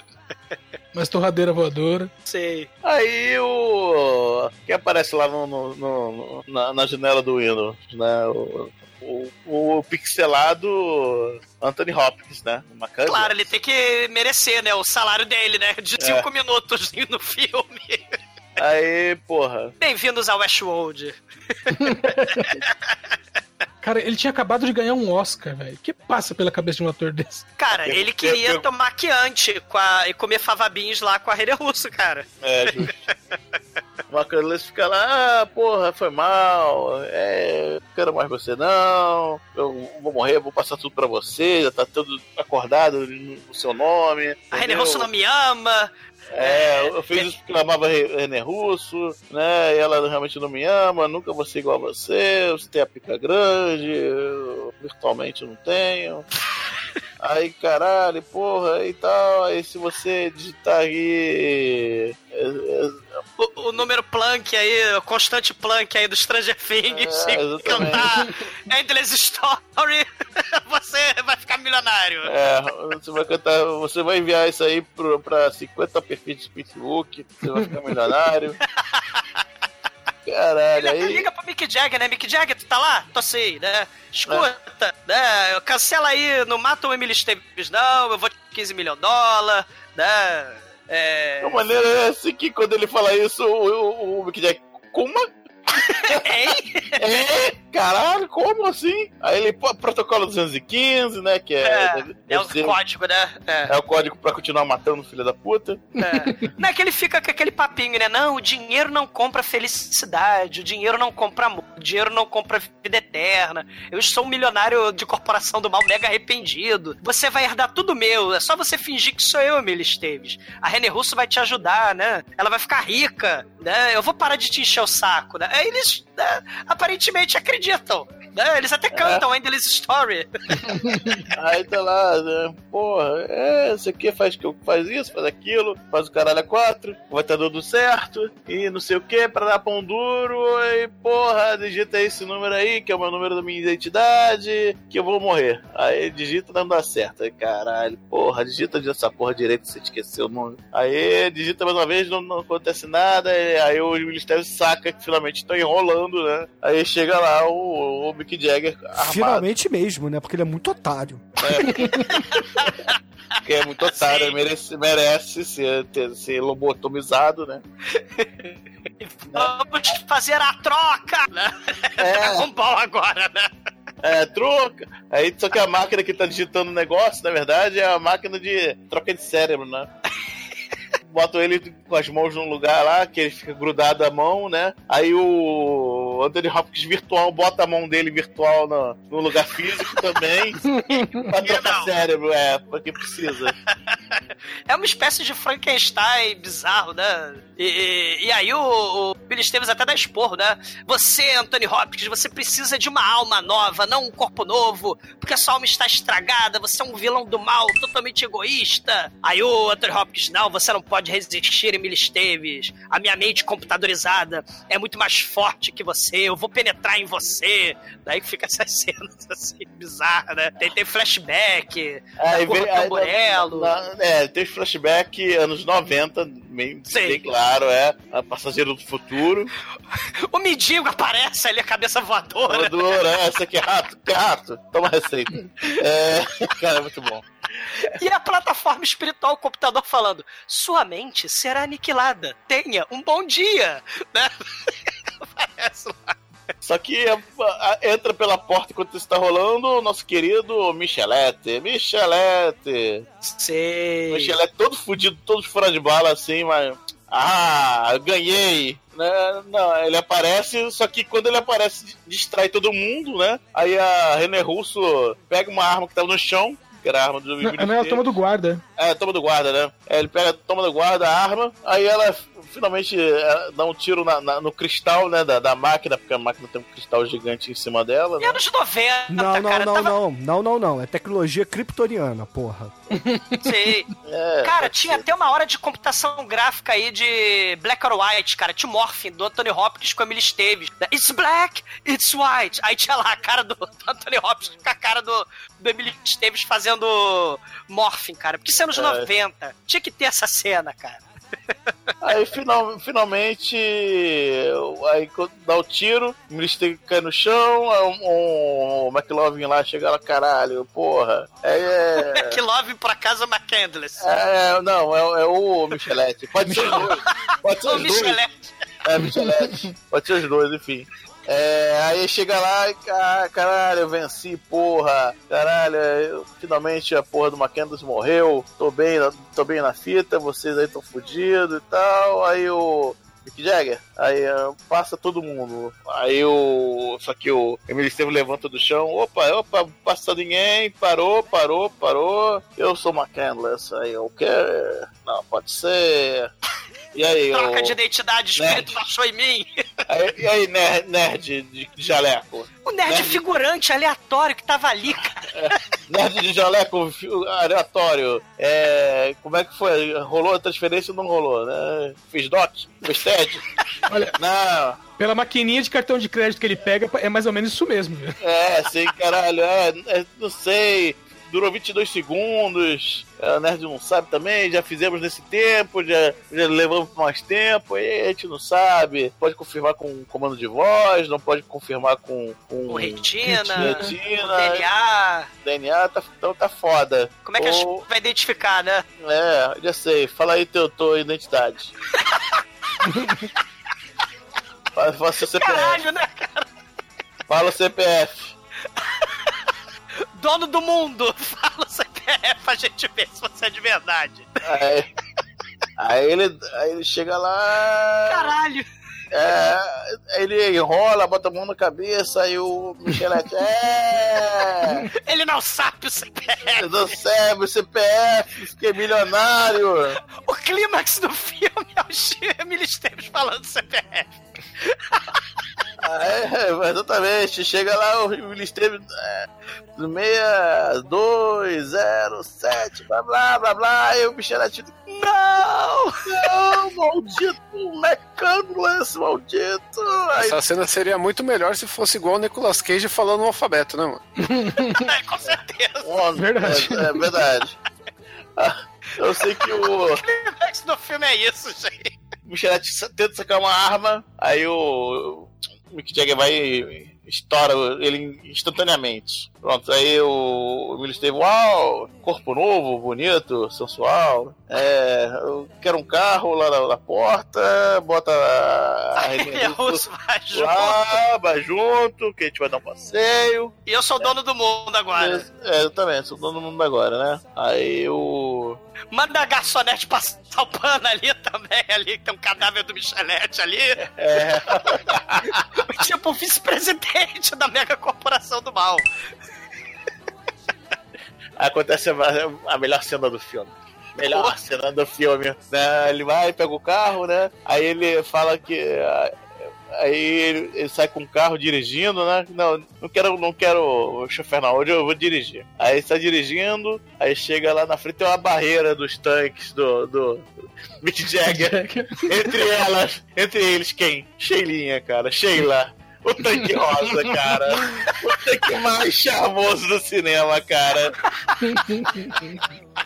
Mas torradeira voadora. Sei. Aí o. que aparece lá no, no- no- na, na janela do Windows, né? O, o, o pixelado Anthony Hopkins, né? Uma câmera. Claro, ele tem que merecer, né? O salário dele, né? De cinco minutos no filme. Aí, porra. Bem-vindos ao Westworld. Cara, ele tinha acabado de ganhar um Oscar, velho. O que passa pela cabeça de um ator desse? Cara, ele queria eu- tomar quiante com a, e comer favabins lá com a Rede Russo, cara. É, justo. Uma câmera fica lá, ah, porra, foi mal, é, não quero mais você não, eu vou morrer, vou passar tudo pra você, já tá tudo acordado no seu nome. A Rede entendeu? Russo não me ama. É, eu fiz isso porque eu amava Re- René Russo, né? E ela realmente não me ama, nunca vou ser igual a você, você tem a pica grande, eu virtualmente não tenho. Aí, caralho, porra, e tal. Aí, se você digitar aí. é, é, O, o número Planck aí, o constante Planck aí do Stranger Things, É, cantar Endless Story, você vai ficar milionário. É, você vai cantar, você vai enviar isso aí pro, pra 50 perfis de Facebook, você vai ficar milionário. Caralho, aí. liga pro Mick Jagger, né? Mick Jagger, tu tá lá? Tô sei, né? Escuta, né? Cancela aí, não mata o Emily Esteves, não. Eu vou te 15 milhões de dólares, né? É. A maneira é assim que quando ele fala isso, o, o, o Mick Jagger, como? Hein? É, caralho, como assim? Aí ele, pô, protocolo 215, né? Que é. É, é o ser- código, né? É. é o código pra continuar matando filha da puta. É. Não é que ele fica com aquele papinho, né? Não, o dinheiro não compra felicidade, o dinheiro não compra amor, o dinheiro não compra vida eterna. Eu sou um milionário de corporação do mal mega arrependido. Você vai herdar tudo meu, é só você fingir que sou eu, Emily Esteves. A René Russo vai te ajudar, né? Ela vai ficar rica, né? Eu vou parar de te encher o saco, né? Eles né, aparentemente acreditam. Né? Eles até cantam Endless Story. Aí tá lá, né? Porra, é, esse aqui faz, faz isso, faz aquilo, faz o caralho a quatro, vai tá dando certo, e não sei o que, pra dar pão duro, e porra, digita esse número aí, que é o meu número da minha identidade, que eu vou morrer. Aí digita não dá certo. Aí caralho, porra, digita essa porra direito, você esqueceu o número. Aí digita mais uma vez, não, não acontece nada, aí o Ministério saca que finalmente estão enrolando, né? Aí chega lá o, o Mick Jagger armado. Finalmente mesmo, né? Porque ele é muito otário. que é muito otário, merece, merece ser, ter, ser lobotomizado, né? Vamos fazer a troca! Né? É. Dragon Ball agora, né? É, troca. Aí, só que a máquina que tá digitando o negócio, na verdade, é a máquina de troca de cérebro, né? Botam ele com as mãos num lugar lá, que ele fica grudado à mão, né? Aí o Anthony Hopkins virtual bota a mão dele virtual no, no lugar físico também. pra trocar cérebro, é, porque precisa. É uma espécie de Frankenstein bizarro, né? E, e- e aí o, o Billy Stevens até dá esporro, né? Você, Anthony Hopkins, você precisa de uma alma nova, não um corpo novo, porque a sua alma está estragada, você é um vilão do mal, totalmente egoísta. Aí o Anthony Hopkins, não, você não pode resistir, Emily Esteves. A minha mente computadorizada é muito mais forte que você, eu vou penetrar em você. Daí fica essas cenas assim, bizarras, né? Tem, tem flashback, Aí vem- aí Tamburello. na- na- é, tem flashback anos 90, bem, bem claro, é. A Passageiro do Futuro. O mendigo aparece ali, a cabeça voadora. Voadora, é, essa aqui é rato, que rato. Toma receita. É, cara, é muito bom. E a plataforma espiritual, o computador falando: sua mente será aniquilada. Tenha um bom dia. Né? Aparece lá. Só que a- a- entra pela porta enquanto isso tá rolando o nosso querido Michelete. Michelete. Sei. Michelete todo fudido, todo fora de bala assim, mas. Ah, ganhei! Né? Não, ele aparece, só que quando ele aparece, distrai todo mundo, né? Aí a René Russo pega uma arma que tava no chão, que era a arma do Não, não é a toma do guarda. É, toma do guarda, né? É, ele pega a toma do guarda, a arma, aí ela finalmente é, dá um tiro na- na- no cristal, né, da, da máquina, porque a máquina tem um cristal gigante em cima dela. E Né? anos 90, Não, não, cara. não, tava... não. Não, não, não. É tecnologia kryptoniana, porra. Sei. É, Cara, tinha ser. até uma hora de computação gráfica aí de Black or White, cara. Tinha Morphin, do Anthony Hopkins com a Emily Esteves. It's black, it's white. Aí tinha lá a cara do, do Anthony Hopkins com a cara do, do Emily Esteves fazendo Morphin, cara. Porque isso é anos É. 90. Tinha que ter essa cena, cara. Aí final, finalmente, aí dá o tiro, o Ministério cai no chão, um, um, o McLovin lá chega lá, caralho, porra. Aí é. Love pra casa McCandless. É, não, é, é o Michelete. Pode ser os dois. Pode ser. Michelete. É, Michelete. Pode ser os dois, enfim. É, aí chega lá e, ah, caralho, eu venci, porra. Caralho, eu- finalmente a porra do McCandless morreu. Tô bem, na- tô bem na fita, vocês aí tão fudidos e tal. Aí o. Mick Jagger, aí ah, passa todo mundo. Aí o. Só que o Emily Estevam levanta do chão. Opa, opa, passa ninguém. Parou, parou, parou. Eu sou McCandless. Aí eu quero. Não, pode ser. E aí, Troca o- de identidade, o espírito baixou em mim. Aí, e aí, nerd, nerd de jaleco? O nerd Nerd. figurante aleatório que tava ali, cara. Nerd de jaleco aleatório. É, como é que foi? Rolou a transferência ou não rolou, né? Fiz doc? Fiz TED? Olha, Não. pela maquininha de cartão de crédito que ele pega, é mais ou menos isso mesmo. É, sei, caralho, é, é, não sei. Durou 22 segundos. É, o Nerd não sabe também. Já fizemos nesse tempo, já, já levamos por mais tempo. Aí a gente não sabe. Pode confirmar com comando de voz, não pode confirmar com. com O retina, retina, o DNA. DNA, tá, então tá foda. Como é que a Ou- gente vai identificar, né? É, já sei. Fala aí teu, tua identidade. fala, fala seu CPF. Caralho, né, cara? Fala o CPF. Dono do mundo, fala o CPF pra gente ver se você é de verdade. Aí, aí ele, aí ele chega lá. Caralho. É, ele enrola, bota a mão na cabeça, aí o Michelete. É! Ele não sabe o CPF. Eu não sei, meu CPF, fiquei milionário. O clímax do filme é o Esteves falando CPF. É, exatamente. Chega lá, o Esteves. É, 6207, blá blá blá blá. E o Michelete. Não! Não, maldito! McCandless, maldito! Aí, Essa cena seria muito melhor se fosse igual o Nicolas Cage falando o alfabeto, né, mano? É, com certeza. ó, Verdade. É, é verdade. Ah, Eu sei que o O clímax do filme é isso, gente. Michelete sa- tenta sacar uma arma, aí o o Mick Jagger vai e estoura ele instantaneamente. Pronto, aí o Emílio Esteve, uau, corpo novo, bonito, sensual. É, eu quero um carro lá na, na porta, bota a Ele Russo vai junto. lá, vai junto, que a gente vai dar um passeio. E eu sou o dono do mundo agora. É, exatamente, sou dono do mundo agora, né? Aí o. Manda a garçonete passar o pano ali também, ali, que tem um cadáver do Michelete ali. É, tipo o vice-presidente da mega corporação do mal. acontece a, melhor cena do filme. Melhor cena do filme. Né? Ele vai, pega o carro, né? Aí ele fala que. Aí ele, ele sai com o carro dirigindo, né? Não, não quero, não quero chofer não, hoje eu vou dirigir. Aí ele está dirigindo, aí chega lá na frente, tem uma barreira dos tanques do, do Mick Jagger. entre elas, entre eles, quem? Sheilinha, cara, Sheila. O tanque rosa, cara. O tanque mais charmoso do cinema, cara.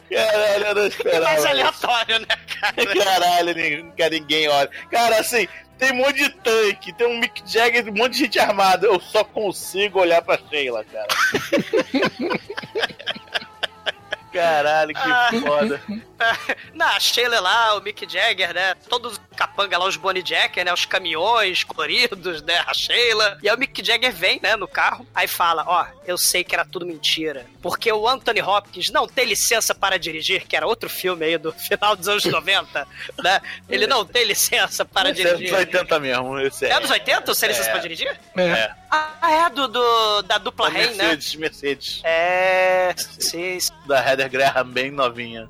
Caralho, eu não esperava. mais isso. aleatório, né, cara? Caralho, ninguém, ninguém olha. Cara, assim, tem um monte de tanque, tem um Mick Jagger, um monte de gente armada. Eu só consigo olhar pra Sheila, cara. Caralho, que Ah. foda. Na Sheila lá, o Mick Jagger, né? Todos os capanga lá, os Bonnie Jacker, né? Os caminhões coloridos, né? A Sheila. E aí o Mick Jagger vem, né? No carro. Aí fala, ó, eu sei que era tudo mentira. Porque o Anthony Hopkins não tem licença para dirigir, que era outro filme aí do final dos anos 90, né? Ele não tem licença para Esse é dos dirigir. 80 mesmo. Esse É dos 80 ou sem licença É. para dirigir? É. Ah, é do, do- da dupla Da Rain, né? Mercedes, Mercedes. É, sim, Da Heather Graham, bem novinha.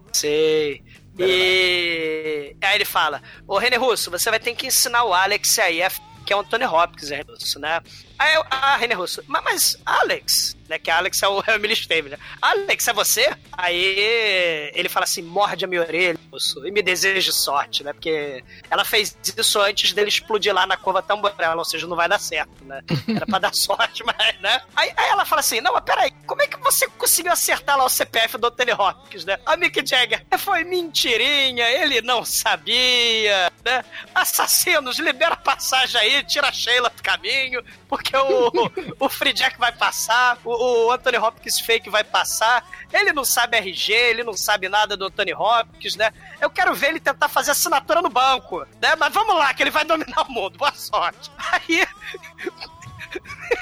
Sei. E aí ele fala: Ô René Russo, você vai ter que ensinar o Alex aí, f- que é o Anthony Hopkins, Russo, né? Aí eu, ah, René Russo, mas, mas Alex, né? Que Alex é o, é Emily Stave, né? Alex, é você? Aí ele fala assim: morde a minha orelha, Russo, e me deseje sorte, né? Porque ela fez isso antes dele explodir lá na curva tamborela, ou seja, não vai dar certo, né? Era pra dar sorte, mas, né? Aí, aí ela fala assim: não, mas peraí, como é que você conseguiu acertar lá o CPF do Anthony Hopkins, né? A Mick Jagger foi mentirinha, ele não sabia, né? Assassinos, libera a passagem aí, tira a Sheila do caminho, porque o, o Free Jack vai passar, o, o Anthony Hopkins fake vai passar, ele não sabe RG, ele não sabe nada do Anthony Hopkins, né? Eu quero ver ele tentar fazer assinatura no banco, né? Mas vamos lá, que ele vai dominar o mundo, boa sorte. Aí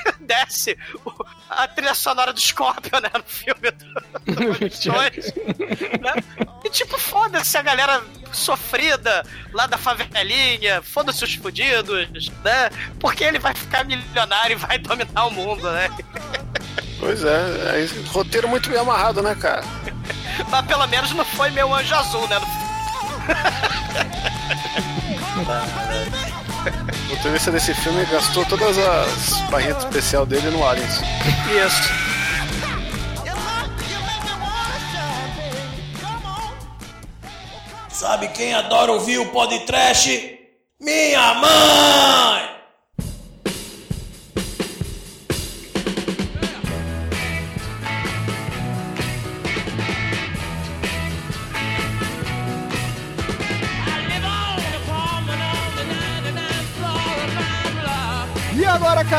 desce o- a trilha sonora do Scorpion, né? No filme do, do né? E tipo, foda-se a galera sofrida lá da favelinha, foda-se os fudidos, né? Porque ele vai ficar milionário e vai dominar o mundo, né? Pois é, aí, roteiro muito bem amarrado, né, cara? Mas pelo menos não foi meu anjo azul, né? O roteirista desse filme gastou todas as barretas especial dele no Aliens. Isso. Sabe quem adora ouvir o podcast? Minha mãe!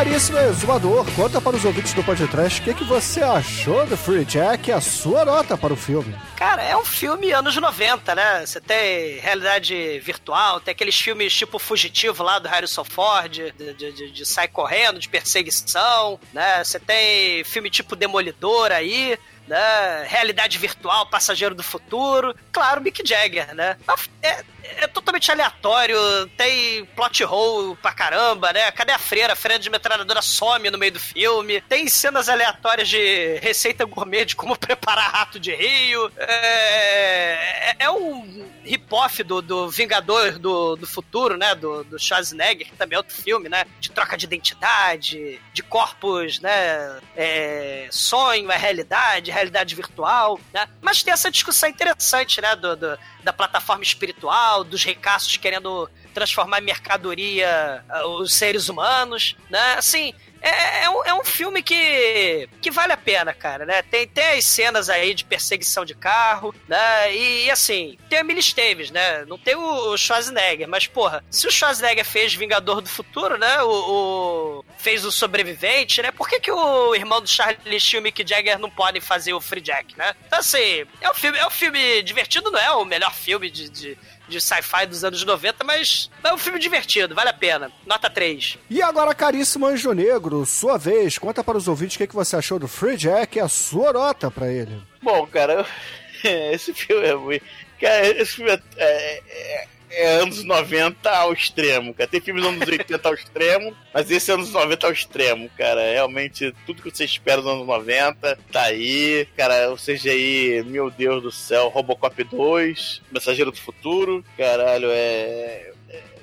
Caríssimo exumador, conta para os ouvintes do podcast o que, que você achou do Free Jack e a sua nota para o filme. Cara, é um filme anos 90, né? Você tem realidade virtual, tem aqueles filmes tipo Fugitivo lá do Harrison Ford, de, de, de- de sair correndo, de perseguição, né? Você tem filme tipo Demolidor aí, né? Realidade virtual, Passageiro do Futuro. Claro, Mick Jagger, né? É, é totalmente aleatório, tem plot hole pra caramba, né? Cadê a freira? A freira de metralhadora some no meio do filme. Tem cenas aleatórias de receita gourmet de como preparar rato de rio. É, é- é um rip-off do, do Vingador do, do Futuro, né? Do, do Schwarzenegger, que também é outro filme, né? De troca de identidade, de corpos, né? É, sonho, é realidade, realidade virtual, né? Mas tem essa discussão interessante, né? Do, do- da plataforma espiritual, dos ricaços querendo transformar em mercadoria ah, os seres humanos, né? Assim, é, é um, é um filme que, que vale a pena, cara, né? Tem, tem as cenas aí de perseguição de carro, né? E, e, assim, tem a Millie Estaves, né? Não tem o, o Schwarzenegger, mas, porra, se o Schwarzenegger fez Vingador do Futuro, né? O, o- fez o Sobrevivente, né? Por que, que o irmão do Charlie Sheen e o Mick Jagger não podem fazer o Free Jack, né? Então, assim, é um filme, é um filme divertido, não é o melhor filme de- de, de sci-fi dos anos 90, mas é um filme divertido, vale a pena. Nota 3. E agora, caríssimo Anjo Negro, sua vez, conta para os ouvintes o que, que você achou do Free Jack e a sua nota para ele. Bom, cara, esse filme é muito. Cara, esse filme é, é- é- é anos 90 ao extremo, cara. Tem filmes dos anos 80 ao extremo, mas esse é anos 90 ao extremo, cara. Realmente, tudo que você espera dos anos 90 tá aí. Cara, o CGI, meu Deus do céu, Robocop 2, Mensageiro do Futuro, caralho, é.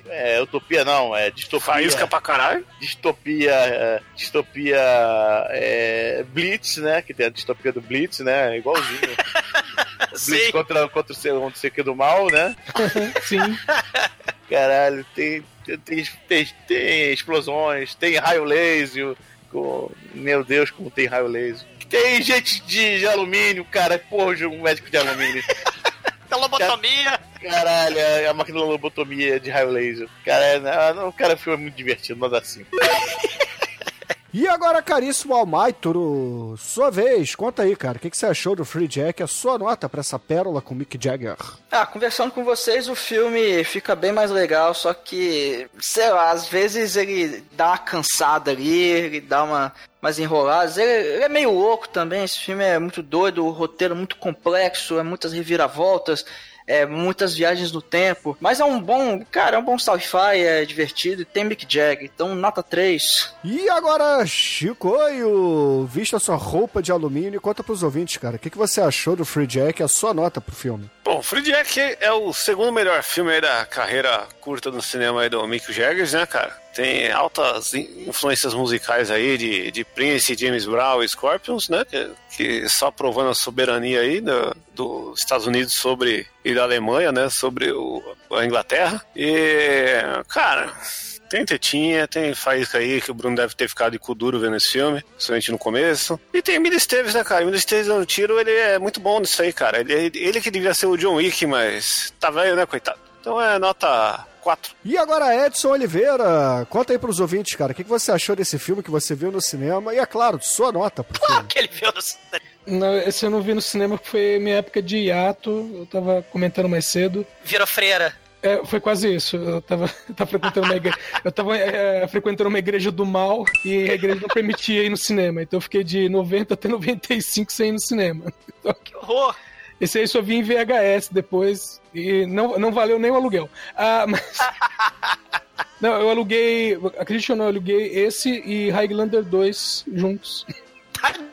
É, é utopia não, é distopia. Faísca pra caralho. Distopia. é, Distopia. é, Blitz, né? Que tem a distopia do Blitz, né? Igualzinho. Blitz contra, contra o ser, contra o ser do mal, né? Sim. Caralho, tem, tem, tem, tem explosões, tem raio laser. com- meu Deus, como tem raio laser. Tem gente de, de alumínio, cara. Porra, um médico de alumínio. Lobotomia. Caralho, é a máquina de lobotomia de raio laser. Cara, é- não, cara, o filme é muito divertido, nada assim. E agora, caríssimo Almaitoro, sua vez, conta aí, cara, o que, que você achou do Free Jack? A sua nota pra essa pérola com Mick Jagger? Ah, conversando com vocês, o filme fica bem mais legal, só que, sei lá, às vezes ele dá uma cansada ali, ele dá uma mais enrolada. Ele, ele é meio louco também, esse filme é muito doido, o roteiro é muito complexo, é muitas reviravoltas. É, muitas viagens no tempo, mas é um bom, cara, é um bom sci-fi, é divertido, e tem Mick Jagger, então nota 3. E agora, Chicoio, vista a sua roupa de alumínio, conta pros ouvintes, cara, o que, que você achou do Free Jack, a sua nota pro filme? Bom, Free Jack é o segundo melhor filme aí da carreira curta no cinema aí do Mick Jagger, né, cara? Tem altas influências musicais aí de, de Prince, James Brown e Scorpions, né? Que, que só provando a soberania aí do, dos Estados Unidos sobre e da Alemanha, né? Sobre o, a Inglaterra. E, cara, tem tetinha, tem faísca aí que o Bruno deve ter ficado de cu duro vendo esse filme, principalmente no começo. E tem Emílio Esteves, né, cara? Emílio Esteves no tiro, ele é muito bom nisso aí, cara. Ele, ele que devia ser o John Wick, mas tá velho, né, coitado? Então é nota 4. E agora, Edson Oliveira, conta aí pros ouvintes, cara, o que, que você achou desse filme que você viu no cinema? E é claro, sua nota pro filme. que ele viu no cinema. Não, esse eu não vi no cinema, porque foi minha época de hiato, eu tava comentando mais cedo. Virou freira. É, foi quase isso. Eu tava, eu tava frequentando uma igreja. Eu tava é, frequentando uma igreja do mal e a igreja não permitia ir no cinema. Então eu fiquei de 90 até 95 sem ir no cinema. Então, Que horror! esse aí só vi em VHS depois e não, não valeu nem o aluguel. Ah, mas. Não, eu aluguei. Acredite ou não, eu aluguei esse e Highlander 2 juntos.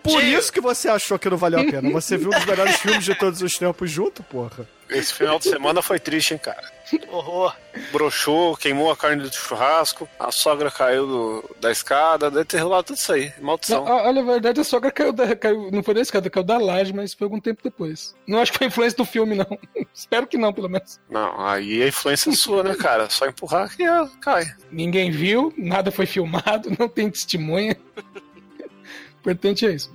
Por isso que você achou que não valeu a pena. Você viu um dos melhores filmes de todos os tempos junto, porra. Esse final de semana foi triste, hein, cara? Horror. Broxou, queimou a carne do churrasco, a sogra caiu do- da escada, deve ter rolado tudo isso aí. Maldição. Não, a- olha, a verdade, a sogra caiu, da, caiu não foi da escada, caiu da laje, mas foi algum tempo depois. Não acho que foi influência do filme, não. Espero que não, pelo menos. Não, aí a influência é sua, né, cara? Só empurrar que ela cai. Ninguém viu, nada foi filmado, não tem testemunha. Importante é isso.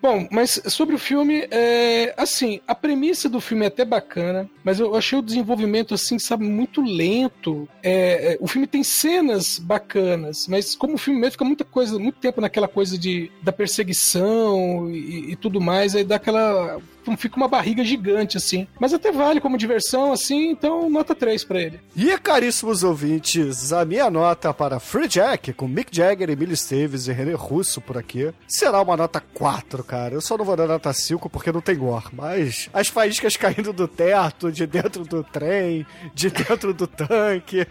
Bom, mas sobre o filme, é, assim, a premissa do filme é até bacana, mas eu achei o desenvolvimento, assim, sabe, muito lento. É, é, o filme tem cenas bacanas, mas como o filme mesmo fica muita coisa, muito tempo naquela coisa de, da perseguição e, e tudo mais, aí dá aquela. Fica uma barriga gigante, assim. Mas até vale como diversão, assim, então nota 3 pra ele. E caríssimos ouvintes, a minha nota para Free Jack, com Mick Jagger, Emílio Esteves e René Russo por aqui, será uma nota 4, cara. Eu só não vou dar nota 5 porque não tem gore, mas as faíscas caindo do teto, de dentro do trem, de dentro do tanque,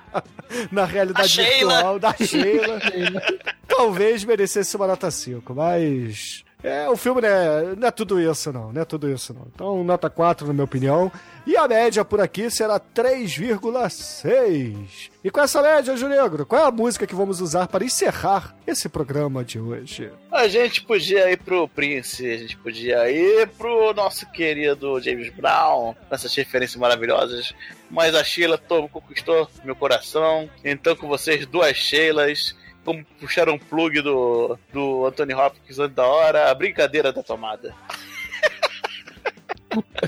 na realidade Da Sheila. virtual da Sheila, talvez merecesse uma nota 5, mas... É, o filme né, não é tudo isso, não. Não é tudo isso, não. Então, nota 4, na minha opinião. E a média por aqui será 3,6. E com essa média, Junegro, qual é a música que vamos usar para encerrar esse programa de hoje? A gente podia ir pro Prince, a gente podia ir pro nosso querido James Brown, nessas referências maravilhosas. Mas a Sheila to- conquistou meu coração. Então, com vocês, duas Sheilas. Como puxaram um plug do, do Anthony Hopkins antes da hora, a brincadeira da tomada.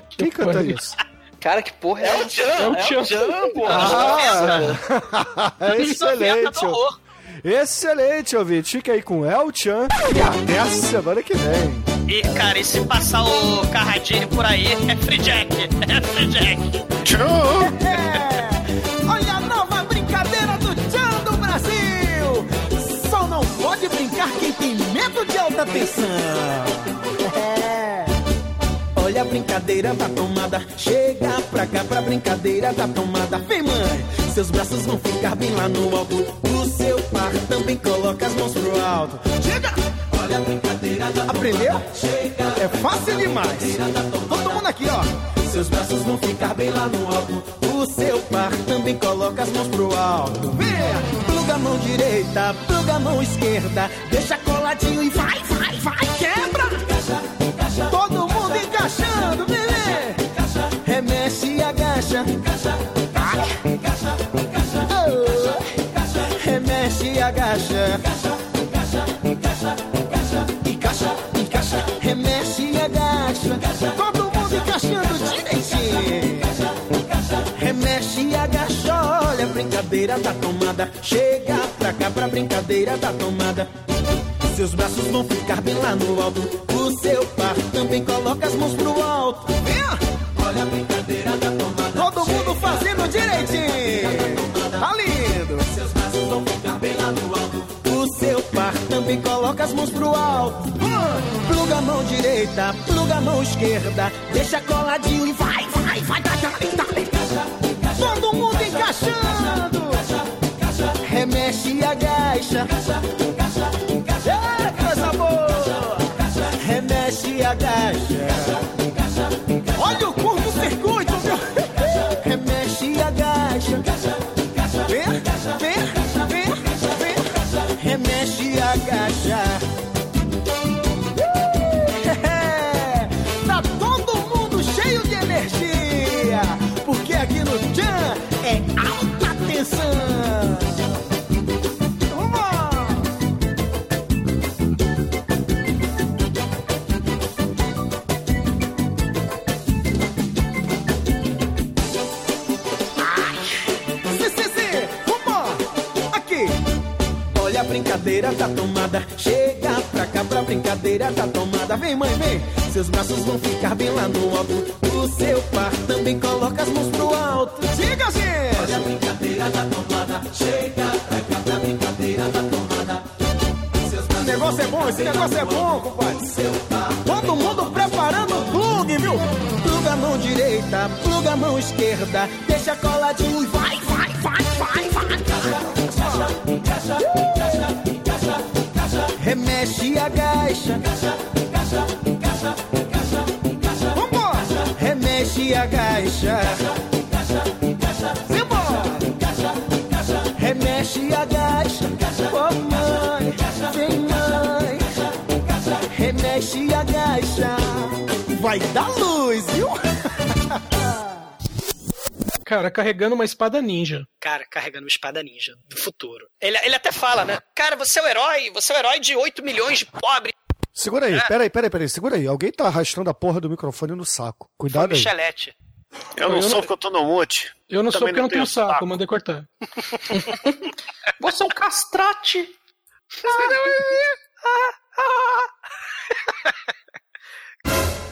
Quem canta isso? Cara, que porra é, É o? Tchan, É o é o Tchan, porra. Ah, excelente. horror. Excelente, ouvinte. Fica aí com El Chan e até a semana que vem. E, cara, e se passar o Carradine por aí, é Free Jack. É Free Jack. Olha medo de alta tensão. É. Olha a brincadeira da tomada, chega pra cá pra brincadeira da tomada. Vem, mãe, seus braços vão ficar bem lá no alto. O seu par também coloca as mãos pro alto. Chega! Olha a brincadeira da Aprendeu? Chega. É fácil demais. Todo mundo aqui, ó. Seus braços vão ficar bem lá no alto. O seu par também coloca as mãos pro alto. Vem! Pluga a mão direita, pluga a mão esquerda. Deixa coladinho e vai, vai, vai, quebra! Todo mundo encaixando, bebê! Remexe e agacha. Oh. Remexe e agacha. Remexe e agacha, olha a brincadeira da tomada. Chega pra cá pra brincadeira da tomada. Seus braços vão ficar bem lá no alto. O seu par também coloca as mãos pro alto. Vem! Olha a brincadeira da tomada. Todo mundo fazendo direitinho. Tá lindo. Seus braços vão ficar bem lá no alto. O seu par também coloca as mãos pro alto. Hum. Pluga a mão direita, pluga a mão esquerda. Deixa coladinho e vai, vai, vai, dá, dá, dá. Todo mundo encaixando. Remexe e agacha. Pra brincadeira tá tomada. Vem, mãe, vem. Seus braços vão ficar bem lá no alto. O seu par também coloca as mãos pro alto. Diga, gente! Olha a brincadeira tá tomada. Chega pra cá brincadeira tá tomada. Esse negócio é bom, esse negócio é bom, compadre. Todo mundo preparando o plug, viu? Pluga a mão direita, pluga a mão esquerda. Deixa coladinho e vai, vai, vai, vai, vai. Remexe e agacha. Vambora! Remexe e agacha. Vambora! Remexe e agacha. Oh, mãe, vem, mãe. Remexe agacha. Vai dar luz, viu? Cara, carregando uma espada ninja. Cara, carregando uma espada ninja do futuro. Ele, ele até fala, né? Cara, você é o herói, você é o herói de 8 milhões de pobres. Segura aí, É. peraí, peraí, peraí, segura aí. Alguém tá arrastando a porra do microfone no saco. Cuidado aí. Michelete. Eu não Eu sou não- porque eu tô no mute. Eu não sou Também porque eu não tenho saco, eu mandei cortar. Você é um castrate. Ah,